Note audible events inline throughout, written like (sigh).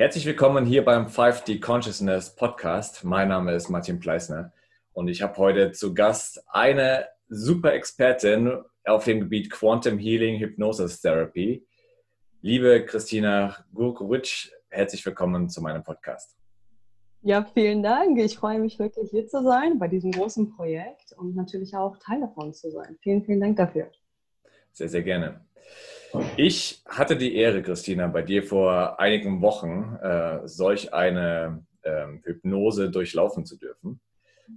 Herzlich willkommen hier beim 5D Consciousness Podcast. Mein Name ist Martin Pleisner und ich habe heute zu Gast eine super Expertin auf dem Gebiet Quantum Healing Hypnosis Therapy. Liebe Christina Gurkowitsch, herzlich willkommen zu meinem Podcast. Ja, vielen Dank. Ich freue mich wirklich hier zu sein bei diesem großen Projekt und natürlich auch Teil davon zu sein. Vielen, vielen Dank dafür. Sehr, sehr gerne. Ich hatte die Ehre, Christina, bei dir vor einigen Wochen äh, solch eine äh, Hypnose durchlaufen zu dürfen.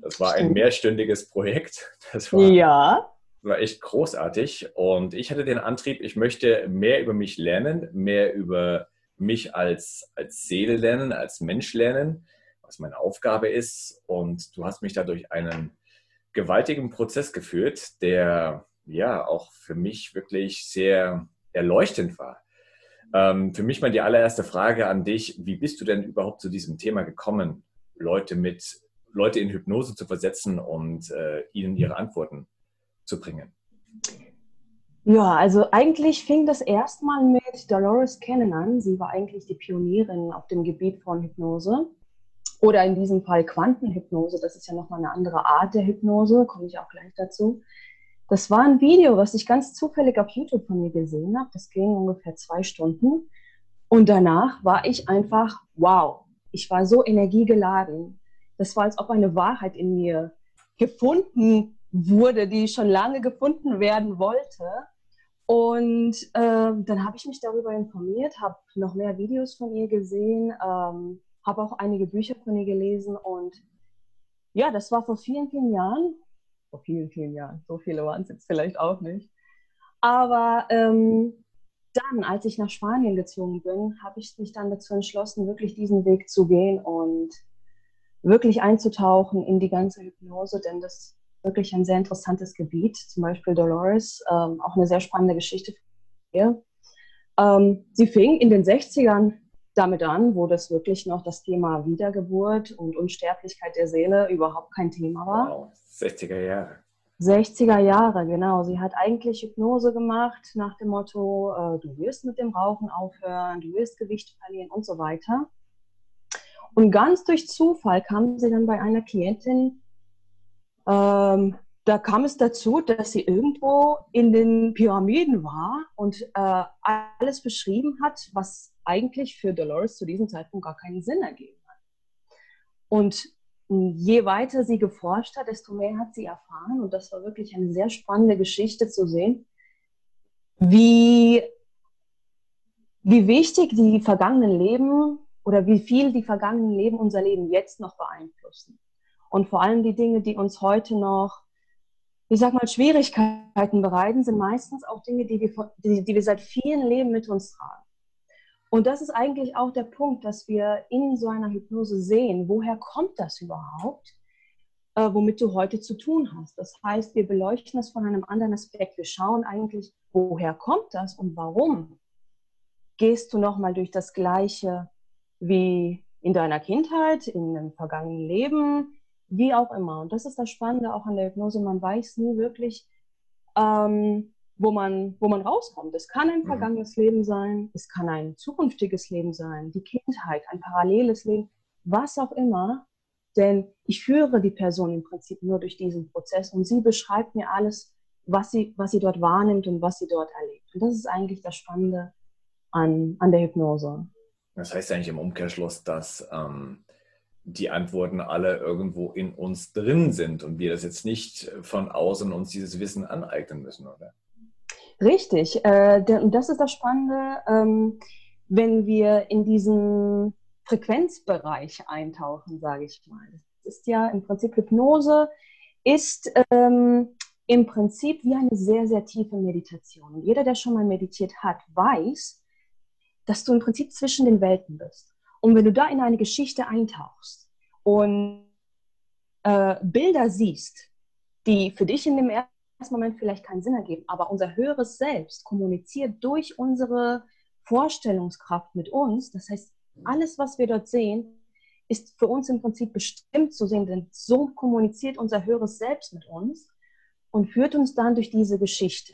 Das war ein mehrstündiges Projekt. Das war, ja. war echt großartig. Und ich hatte den Antrieb, ich möchte mehr über mich lernen, mehr über mich als, als Seele lernen, als Mensch lernen, was meine Aufgabe ist. Und du hast mich dadurch einen gewaltigen Prozess geführt, der ja auch für mich wirklich sehr erleuchtend war. Ähm, für mich mal die allererste Frage an dich, wie bist du denn überhaupt zu diesem Thema gekommen, Leute mit Leute in Hypnose zu versetzen und äh, ihnen ihre Antworten zu bringen? Ja, also eigentlich fing das erstmal mit Dolores Cannon an. Sie war eigentlich die Pionierin auf dem Gebiet von Hypnose oder in diesem Fall Quantenhypnose. Das ist ja nochmal eine andere Art der Hypnose, komme ich auch gleich dazu. Das war ein Video, was ich ganz zufällig auf YouTube von mir gesehen habe. Das ging ungefähr zwei Stunden. Und danach war ich einfach, wow, ich war so energiegeladen. Das war, als ob eine Wahrheit in mir gefunden wurde, die schon lange gefunden werden wollte. Und äh, dann habe ich mich darüber informiert, habe noch mehr Videos von ihr gesehen, ähm, habe auch einige Bücher von ihr gelesen. Und ja, das war vor vielen, vielen Jahren vor vielen, vielen Jahren. So viele waren es jetzt vielleicht auch nicht. Aber ähm, dann, als ich nach Spanien gezogen bin, habe ich mich dann dazu entschlossen, wirklich diesen Weg zu gehen und wirklich einzutauchen in die ganze Hypnose, denn das ist wirklich ein sehr interessantes Gebiet. Zum Beispiel Dolores, ähm, auch eine sehr spannende Geschichte für ihr. Ähm, sie fing in den 60ern damit an, wo das wirklich noch das Thema Wiedergeburt und Unsterblichkeit der Seele überhaupt kein Thema war. Wow. 60er Jahre. 60er Jahre, genau. Sie hat eigentlich Hypnose gemacht nach dem Motto, äh, du wirst mit dem Rauchen aufhören, du wirst Gewicht verlieren und so weiter. Und ganz durch Zufall kam sie dann bei einer Klientin, ähm, da kam es dazu, dass sie irgendwo in den Pyramiden war und äh, alles beschrieben hat, was eigentlich für Dolores zu diesem Zeitpunkt gar keinen Sinn ergeben hat. Und je weiter sie geforscht hat, desto mehr hat sie erfahren. Und das war wirklich eine sehr spannende Geschichte zu sehen, wie, wie wichtig die vergangenen Leben oder wie viel die vergangenen Leben unser Leben jetzt noch beeinflussen. Und vor allem die Dinge, die uns heute noch, ich sag mal, Schwierigkeiten bereiten, sind meistens auch Dinge, die wir, die, die wir seit vielen Leben mit uns tragen. Und das ist eigentlich auch der Punkt, dass wir in so einer Hypnose sehen, woher kommt das überhaupt, äh, womit du heute zu tun hast. Das heißt, wir beleuchten es von einem anderen Aspekt. Wir schauen eigentlich, woher kommt das und warum gehst du nochmal durch das Gleiche wie in deiner Kindheit, in einem vergangenen Leben, wie auch immer. Und das ist das Spannende auch an der Hypnose. Man weiß nie wirklich, ähm, wo man, wo man rauskommt. Es kann ein mhm. vergangenes mhm. Leben sein, es kann ein zukünftiges Leben sein, die Kindheit, ein paralleles Leben, was auch immer. Denn ich führe die Person im Prinzip nur durch diesen Prozess und sie beschreibt mir alles, was sie, was sie dort wahrnimmt und was sie dort erlebt. Und das ist eigentlich das Spannende an, an der Hypnose. Das heißt eigentlich im Umkehrschluss, dass ähm, die Antworten alle irgendwo in uns drin sind und wir das jetzt nicht von außen uns dieses Wissen aneignen müssen, oder? Richtig. Äh, und das ist das Spannende, ähm, wenn wir in diesen Frequenzbereich eintauchen, sage ich mal. Das ist ja im Prinzip Hypnose, ist ähm, im Prinzip wie eine sehr, sehr tiefe Meditation. Und jeder, der schon mal meditiert hat, weiß, dass du im Prinzip zwischen den Welten bist. Und wenn du da in eine Geschichte eintauchst und äh, Bilder siehst, die für dich in dem ersten ersten Moment vielleicht keinen Sinn ergeben, aber unser höheres Selbst kommuniziert durch unsere Vorstellungskraft mit uns. Das heißt, alles, was wir dort sehen, ist für uns im Prinzip bestimmt zu sehen, denn so kommuniziert unser höheres Selbst mit uns und führt uns dann durch diese Geschichte.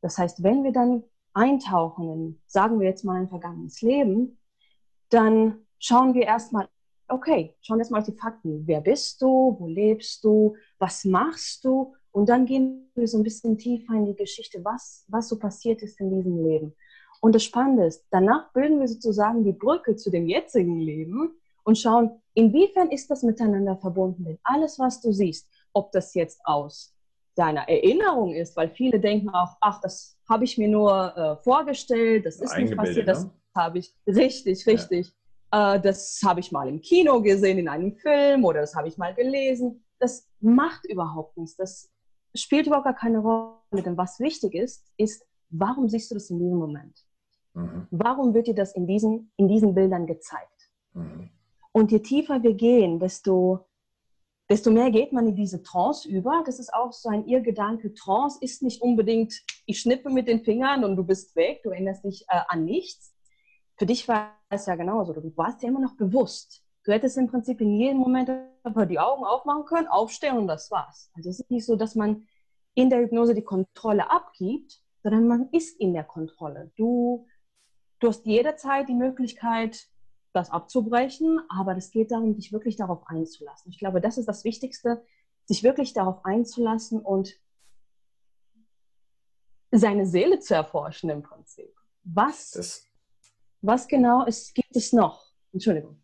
Das heißt, wenn wir dann eintauchen in, sagen wir jetzt mal, ein vergangenes Leben, dann schauen wir erstmal, okay, schauen wir erstmal auf die Fakten. Wer bist du? Wo lebst du? Was machst du? Und dann gehen wir so ein bisschen tiefer in die Geschichte, was, was so passiert ist in diesem Leben. Und das Spannende ist, danach bilden wir sozusagen die Brücke zu dem jetzigen Leben und schauen, inwiefern ist das miteinander verbunden. Denn alles, was du siehst, ob das jetzt aus deiner Erinnerung ist, weil viele denken auch, ach, das habe ich mir nur äh, vorgestellt, das ist nicht passiert, das ne? habe ich, richtig, richtig, ja. äh, das habe ich mal im Kino gesehen, in einem Film oder das habe ich mal gelesen. Das macht überhaupt nichts, das spielt überhaupt gar keine Rolle, denn was wichtig ist, ist, warum siehst du das in diesem Moment? Mhm. Warum wird dir das in diesen, in diesen Bildern gezeigt? Mhm. Und je tiefer wir gehen, desto, desto mehr geht man in diese Trance über. Das ist auch so ein Irrgedanke. Trance ist nicht unbedingt, ich schnippe mit den Fingern und du bist weg, du erinnerst dich äh, an nichts. Für dich war es ja genauso. Du warst ja immer noch bewusst. Du hättest im Prinzip in jedem Moment die Augen aufmachen können, aufstehen und das war's. Also es ist nicht so, dass man in der Hypnose die Kontrolle abgibt, sondern man ist in der Kontrolle. Du Du hast jederzeit die Möglichkeit, das abzubrechen, aber es geht darum, dich wirklich darauf einzulassen. Ich glaube, das ist das Wichtigste, sich wirklich darauf einzulassen und seine Seele zu erforschen im Prinzip. Was, das, was genau ist, gibt es noch? Entschuldigung.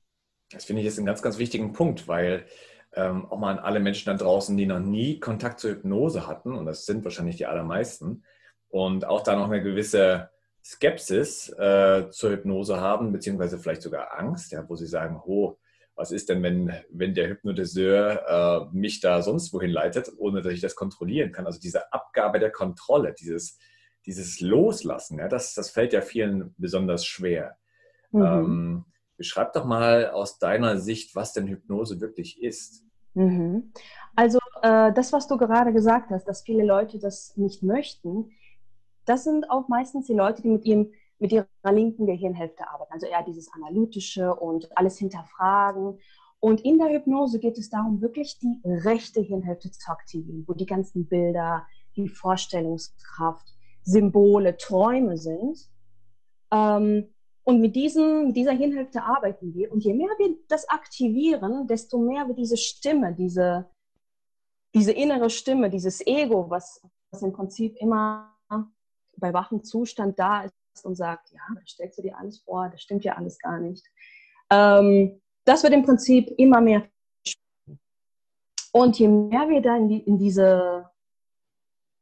Das finde ich jetzt einen ganz, ganz wichtigen Punkt, weil ähm, auch mal an alle Menschen da draußen, die noch nie Kontakt zur Hypnose hatten, und das sind wahrscheinlich die allermeisten, und auch da noch eine gewisse Skepsis äh, zur Hypnose haben, beziehungsweise vielleicht sogar Angst, ja, wo sie sagen, oh, was ist denn, wenn, wenn der Hypnotiseur äh, mich da sonst wohin leitet, ohne dass ich das kontrollieren kann? Also diese Abgabe der Kontrolle, dieses, dieses Loslassen, ja, das, das fällt ja vielen besonders schwer. Mhm. Ähm, beschreib doch mal aus deiner Sicht, was denn Hypnose wirklich ist. Mhm. Also äh, das, was du gerade gesagt hast, dass viele Leute das nicht möchten, das sind auch meistens die Leute, die mit, ihrem, mit ihrer linken Gehirnhälfte arbeiten, also eher dieses Analytische und alles hinterfragen. Und in der Hypnose geht es darum, wirklich die rechte Hirnhälfte zu aktivieren, wo die ganzen Bilder, die Vorstellungskraft, Symbole, Träume sind. Ähm, und mit, diesem, dieser Hirnhälfte arbeiten wir. Und je mehr wir das aktivieren, desto mehr wird diese Stimme, diese, diese innere Stimme, dieses Ego, was, was im Prinzip immer bei wachem Zustand da ist und sagt, ja, da stellst du dir alles vor, das stimmt ja alles gar nicht. Ähm, das wird im Prinzip immer mehr. Und je mehr wir da in, die, in diese,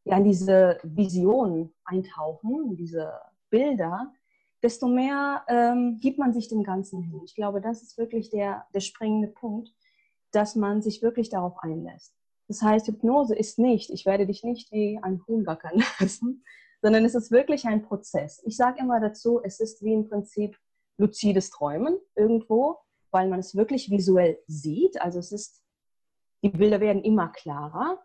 ja, in diese Vision eintauchen, in diese Bilder, desto mehr ähm, gibt man sich dem Ganzen hin. Ich glaube, das ist wirklich der, der springende Punkt, dass man sich wirklich darauf einlässt. Das heißt, Hypnose ist nicht, ich werde dich nicht wie ein Huhn gackern (laughs) lassen, sondern es ist wirklich ein Prozess. Ich sage immer dazu, es ist wie im Prinzip luzides Träumen irgendwo, weil man es wirklich visuell sieht. Also es ist, die Bilder werden immer klarer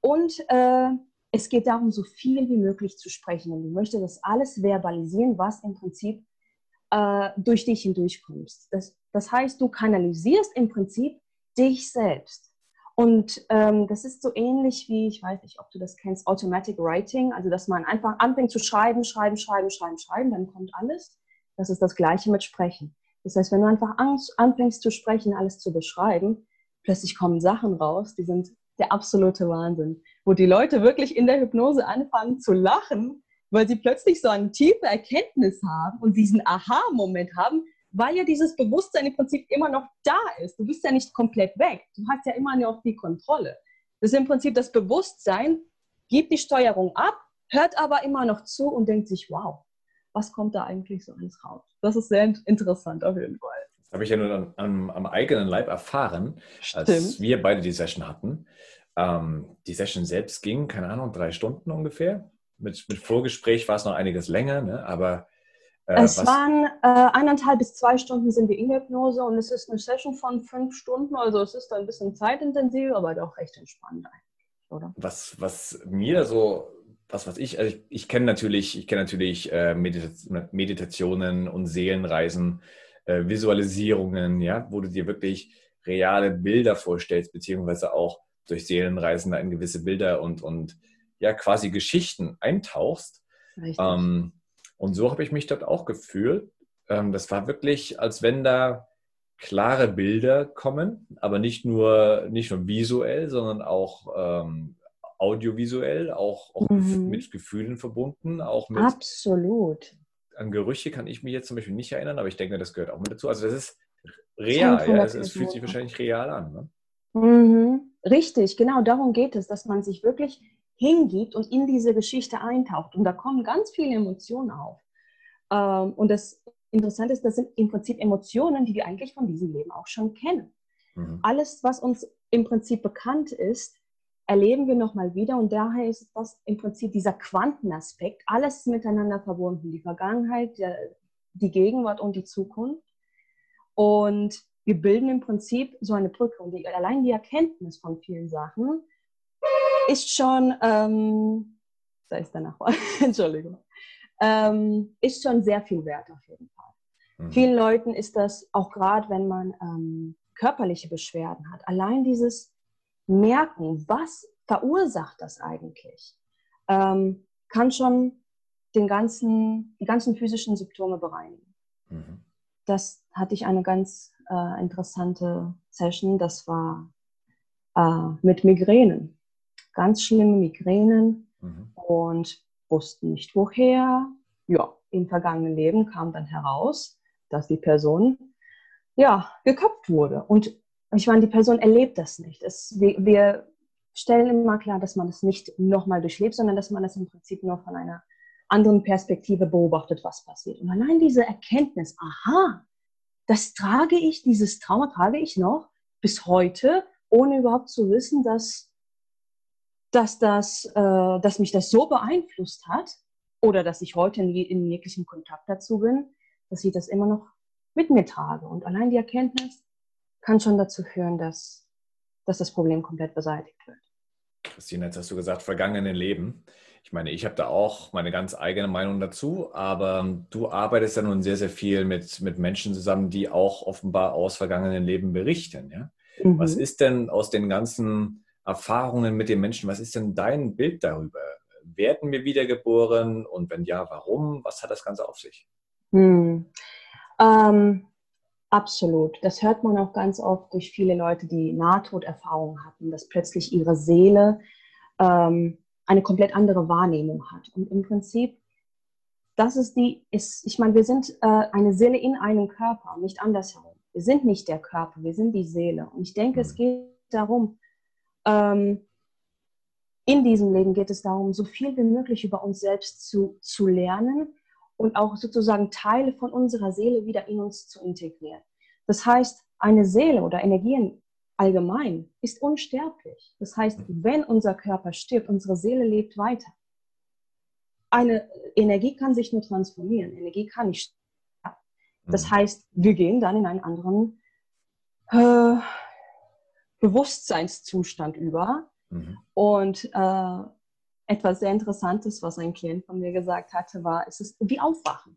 und äh, es geht darum, so viel wie möglich zu sprechen. Und du möchtest das alles verbalisieren, was im Prinzip äh, durch dich hindurchkommst. Das, das heißt, du kanalisierst im Prinzip dich selbst. Und ähm, das ist so ähnlich wie, ich weiß nicht, ob du das kennst, Automatic Writing, also dass man einfach anfängt zu schreiben, schreiben, schreiben, schreiben, schreiben, dann kommt alles. Das ist das Gleiche mit Sprechen. Das heißt, wenn du einfach anfängst zu sprechen, alles zu beschreiben, plötzlich kommen Sachen raus, die sind der absolute Wahnsinn. Wo die Leute wirklich in der Hypnose anfangen zu lachen, weil sie plötzlich so eine tiefe Erkenntnis haben und diesen Aha-Moment haben, weil ja dieses Bewusstsein im Prinzip immer noch da ist. Du bist ja nicht komplett weg. Du hast ja immer noch die Kontrolle. Das ist im Prinzip das Bewusstsein, gibt die Steuerung ab, hört aber immer noch zu und denkt sich, wow, was kommt da eigentlich so alles raus? Das ist sehr interessant auf jeden Fall. Habe ich ja nur am, am eigenen Leib erfahren, Stimmt. als wir beide die Session hatten. Ähm, die Session selbst ging, keine Ahnung, drei Stunden ungefähr. Mit, mit Vorgespräch war es noch einiges länger, ne? aber äh, es waren äh, eineinhalb bis zwei Stunden sind wir in Hypnose und es ist eine Session von fünf Stunden, also es ist ein bisschen zeitintensiv, aber doch recht entspannt eigentlich, oder? Was, was mir so, was, was ich, also ich, ich kenne natürlich, ich kenne natürlich äh, Meditationen und Seelenreisen, äh, Visualisierungen, ja, wo du dir wirklich reale Bilder vorstellst, beziehungsweise auch durch Seelenreisen da in gewisse Bilder und, und ja, quasi Geschichten eintauchst. Ähm, und so habe ich mich dort auch gefühlt. ähm, das war wirklich, als wenn da klare Bilder kommen, aber nicht nur, nicht nur visuell, sondern auch ähm, audiovisuell, auch, auch mhm. mit Gefühlen verbunden, auch mit. Absolut. An Gerüche kann ich mich jetzt zum Beispiel nicht erinnern, aber ich denke, das gehört auch mit dazu. Also das ist real, ja, es, es, fühlt sich wahrscheinlich real an. Ne? Mhm. Richtig, genau darum geht es, dass man sich wirklich hingibt und in diese Geschichte eintaucht. Und da kommen ganz viele Emotionen auf. Ähm, und das Interessante ist, das sind im Prinzip Emotionen, die wir eigentlich von diesem Leben auch schon kennen. Mhm. Alles, was uns im Prinzip bekannt ist, erleben wir nochmal wieder. Und daher ist das im Prinzip dieser Quantenaspekt, alles miteinander verbunden. Die Vergangenheit, die Gegenwart und die Zukunft. Und wir bilden im Prinzip so eine Brücke. Und die, allein die Erkenntnis von vielen Sachen ist schon, ähm, da ist der Nachbar, Entschuldigung, ähm, ist schon sehr viel wert auf jeden Fall. Mhm. Vielen Leuten ist das, auch gerade wenn man ähm, körperliche Beschwerden hat, allein dieses Merken, was verursacht das eigentlich, ähm, kann schon den ganzen, die ganzen physischen Symptome bereinigen. Mhm. Das hatte ich eine ganz äh, interessante Session, das war äh, mit Migränen ganz schlimme Migränen mhm. und wussten nicht woher. Ja, im vergangenen Leben kam dann heraus, dass die Person ja geköpft wurde. Und ich meine, die Person erlebt das nicht. Es, wir, wir stellen immer klar, dass man es nicht nochmal durchlebt, sondern dass man es im Prinzip nur von einer anderen Perspektive beobachtet, was passiert. Und allein diese Erkenntnis, aha, das trage ich, dieses Trauma trage ich noch bis heute, ohne überhaupt zu wissen, dass dass, das, äh, dass mich das so beeinflusst hat oder dass ich heute in, in jeglichem Kontakt dazu bin, dass ich das immer noch mit mir trage. Und allein die Erkenntnis kann schon dazu führen, dass, dass das Problem komplett beseitigt wird. Christine, jetzt hast du gesagt, vergangene Leben. Ich meine, ich habe da auch meine ganz eigene Meinung dazu, aber du arbeitest ja nun sehr, sehr viel mit, mit Menschen zusammen, die auch offenbar aus vergangenen Leben berichten. Ja? Mhm. Was ist denn aus den ganzen Erfahrungen mit den Menschen. Was ist denn dein Bild darüber? Werden wir wiedergeboren und wenn ja, warum? Was hat das Ganze auf sich? Hm. Ähm, absolut. Das hört man auch ganz oft durch viele Leute, die Nahtoderfahrungen hatten, dass plötzlich ihre Seele ähm, eine komplett andere Wahrnehmung hat. Und im Prinzip, das ist die, ist, ich meine, wir sind äh, eine Seele in einem Körper, nicht andersherum. Wir sind nicht der Körper, wir sind die Seele. Und ich denke, mhm. es hm. geht darum, ähm, in diesem Leben geht es darum, so viel wie möglich über uns selbst zu, zu lernen und auch sozusagen Teile von unserer Seele wieder in uns zu integrieren. Das heißt, eine Seele oder Energien allgemein ist unsterblich. Das heißt, wenn unser Körper stirbt, unsere Seele lebt weiter. Eine Energie kann sich nur transformieren. Energie kann nicht sterben. Das mhm. heißt, wir gehen dann in einen anderen äh, Bewusstseinszustand über. Mhm. Und äh, etwas sehr Interessantes, was ein Klient von mir gesagt hatte, war, es ist wie Aufwachen.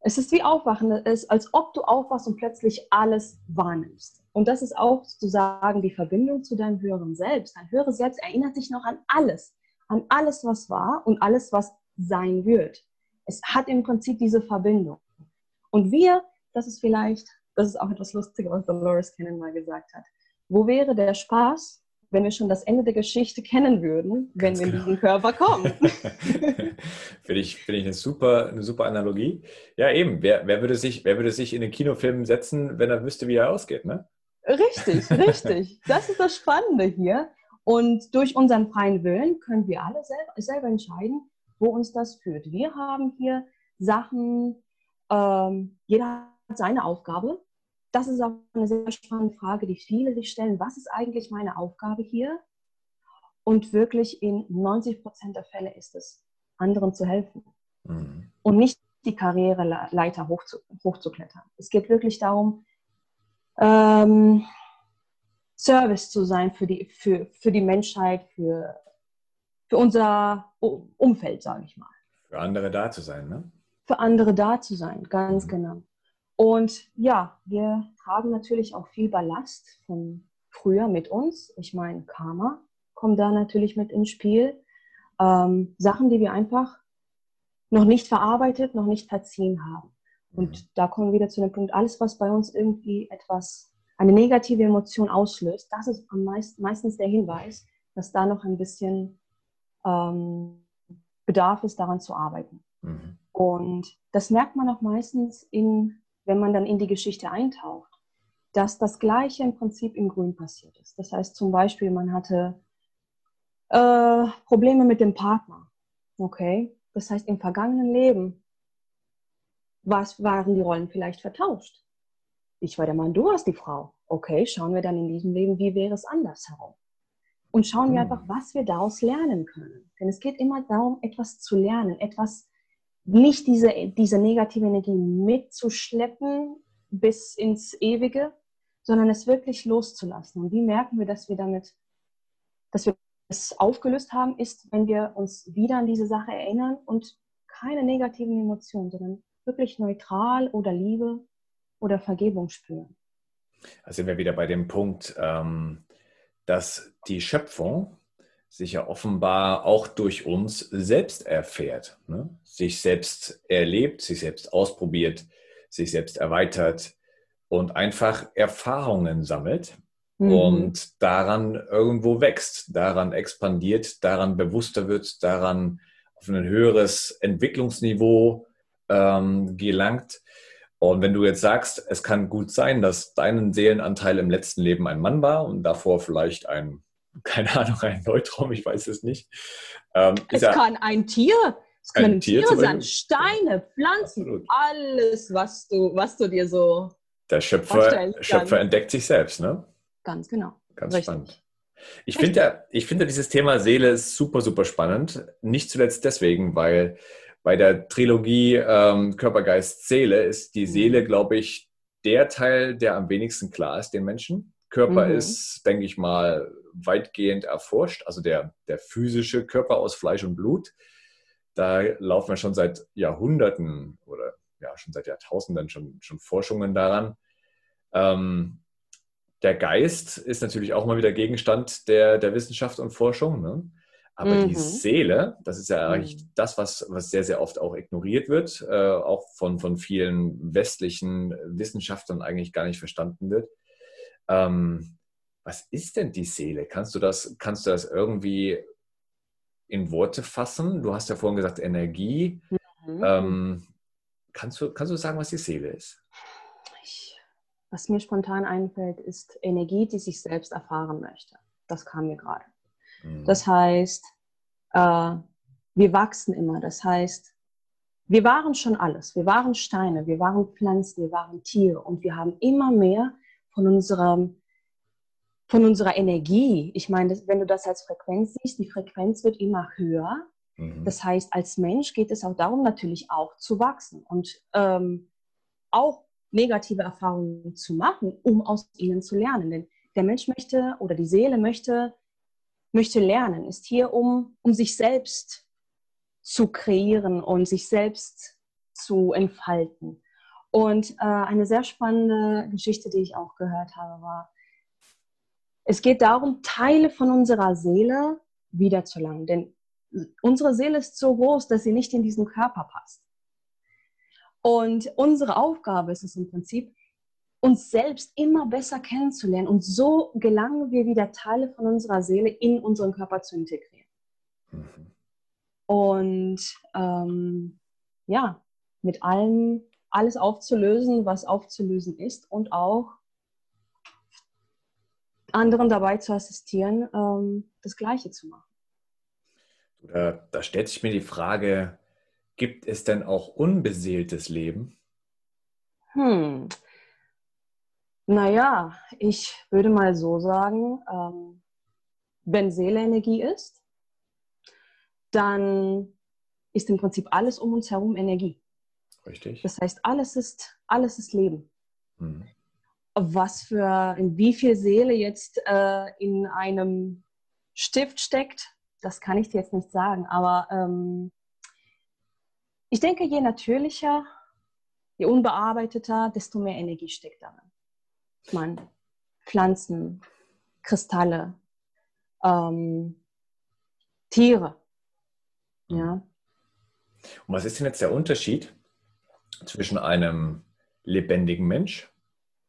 Es ist wie Aufwachen, es ist, als ob du aufwachst und plötzlich alles wahrnimmst. Und das ist auch sozusagen die Verbindung zu deinem höheren Selbst. Dein höheres Selbst erinnert sich noch an alles, an alles, was war und alles, was sein wird. Es hat im Prinzip diese Verbindung. Und wir, das ist vielleicht, das ist auch etwas Lustiges, was Dolores Cannon mal gesagt hat. Wo wäre der Spaß, wenn wir schon das Ende der Geschichte kennen würden, wenn Ganz wir genau. in diesen Körper kommen? (laughs) Finde ich, find ich eine, super, eine super Analogie. Ja, eben. Wer, wer, würde sich, wer würde sich in den Kinofilm setzen, wenn er wüsste, wie er ausgeht, ne? Richtig, (laughs) richtig. Das ist das Spannende hier. Und durch unseren freien Willen können wir alle selber, selber entscheiden, wo uns das führt. Wir haben hier Sachen, ähm, jeder hat seine Aufgabe das ist auch eine sehr spannende Frage, die viele sich stellen. Was ist eigentlich meine Aufgabe hier? Und wirklich in 90 Prozent der Fälle ist es, anderen zu helfen mhm. und nicht die Karriereleiter hochzu, hochzuklettern. Es geht wirklich darum, ähm, Service zu sein für die, für, für die Menschheit, für, für unser Umfeld, sage ich mal. Für andere da zu sein, ne? Für andere da zu sein, ganz mhm. genau. Und ja, wir tragen natürlich auch viel Ballast von früher mit uns. Ich meine, Karma kommt da natürlich mit ins Spiel. Ähm, Sachen, die wir einfach noch nicht verarbeitet, noch nicht verziehen haben. Und mhm. da kommen wir wieder zu dem Punkt, alles, was bei uns irgendwie etwas, eine negative Emotion auslöst, das ist am meist, meistens der Hinweis, dass da noch ein bisschen ähm, Bedarf ist, daran zu arbeiten. Mhm. Und das merkt man auch meistens, in, wenn man dann in die Geschichte eintaucht, dass das Gleiche im Prinzip in Grün passiert ist. Das heißt zum Beispiel, man hatte äh, Probleme mit dem Partner. Okay, das heißt im vergangenen Leben was waren die Rollen vielleicht vertauscht. Ich war der Mann, du warst die Frau. Okay, schauen wir dann in diesem Leben, wie wäre es andersherum? Und schauen wir hm. einfach, was wir daraus lernen können. Denn es geht immer darum, etwas zu lernen, etwas, nicht diese, diese negative Energie mitzuschleppen bis ins Ewige, sondern es wirklich loszulassen. Und wie merken wir, dass wir damit, dass wir es aufgelöst haben, ist, wenn wir uns wieder an diese Sache erinnern und keine negativen Emotionen, sondern wirklich neutral oder Liebe oder Vergebung spüren. Also sind wir wieder bei dem Punkt, ähm, dass die Schöpfung sich ja offenbar auch durch uns selbst erfährt, ne? sich selbst erlebt, sich selbst ausprobiert, sich selbst erweitert und einfach Erfahrungen sammelt mhm. und daran irgendwo wächst, daran expandiert, daran bewusster wird, daran auf ein höheres Entwicklungsniveau ähm, gelangt. Und wenn du jetzt sagst, es kann gut sein, dass dein Seelenanteil im letzten Leben ein Mann war und davor vielleicht ein, (laughs) keine Ahnung, ein Neutrum, ich weiß es nicht. Ähm, es ja kann ein Tier, es können Tier Tiere sein, Steine, Pflanzen, Absolut. alles, was du, was du dir so. Der Schöpfer, Schöpfer entdeckt sich selbst, ne? Ganz genau. Ganz Richtig. spannend. Ich finde ja, ich finde dieses Thema Seele super, super spannend. Nicht zuletzt deswegen, weil bei der Trilogie ähm, Körper, Geist, Seele ist die Seele, mhm. glaube ich, der Teil, der am wenigsten klar ist den Menschen. Körper mhm. ist, denke ich mal, weitgehend erforscht, also der, der physische Körper aus Fleisch und Blut. Da laufen wir schon seit Jahrhunderten oder ja, schon seit Jahrtausenden schon, schon Forschungen daran. Ähm, der Geist ist natürlich auch mal wieder Gegenstand der, der Wissenschaft und Forschung. Ne? Aber mhm. die Seele, das ist ja eigentlich mhm. das, was, was sehr, sehr oft auch ignoriert wird, äh, auch von, von vielen westlichen Wissenschaftlern eigentlich gar nicht verstanden wird. Ähm, was ist denn die Seele? Kannst du das, kannst du das irgendwie in Worte fassen? Du hast ja vorhin gesagt Energie. Mhm. Ähm, kannst, du, kannst du sagen, was die Seele ist? Ich, was mir spontan einfällt, ist Energie, die sich selbst erfahren möchte. Das kam mir gerade. Mhm. Das heißt, äh, wir wachsen immer. Das heißt, wir waren schon alles. Wir waren Steine, wir waren Pflanzen, wir waren Tiere und wir haben immer mehr von unserem von unserer Energie. Ich meine, wenn du das als Frequenz siehst, die Frequenz wird immer höher. Mhm. Das heißt, als Mensch geht es auch darum, natürlich auch zu wachsen und ähm, auch negative Erfahrungen zu machen, um aus ihnen zu lernen. Denn der Mensch möchte oder die Seele möchte möchte lernen, ist hier, um, um sich selbst zu kreieren und sich selbst zu entfalten. Und äh, eine sehr spannende Geschichte, die ich auch gehört habe, war, es geht darum, Teile von unserer Seele wiederzulangen. Denn unsere Seele ist so groß, dass sie nicht in diesen Körper passt. Und unsere Aufgabe ist es im Prinzip, uns selbst immer besser kennenzulernen. Und so gelangen wir wieder Teile von unserer Seele in unseren Körper zu integrieren. Mhm. Und ähm, ja, mit allem alles aufzulösen, was aufzulösen ist und auch anderen dabei zu assistieren, ähm, das Gleiche zu machen. Da, da stellt sich mir die Frage, gibt es denn auch unbeseeltes Leben? Hm, naja, ich würde mal so sagen, ähm, wenn Seele Energie ist, dann ist im Prinzip alles um uns herum Energie. Richtig. Das heißt, alles ist, alles ist Leben. Mhm. Was für, in wie viel Seele jetzt äh, in einem Stift steckt, das kann ich dir jetzt nicht sagen. Aber ähm, ich denke, je natürlicher, je unbearbeiteter, desto mehr Energie steckt darin man Pflanzen, Kristalle, ähm, Tiere. Ja. Und was ist denn jetzt der Unterschied zwischen einem lebendigen Mensch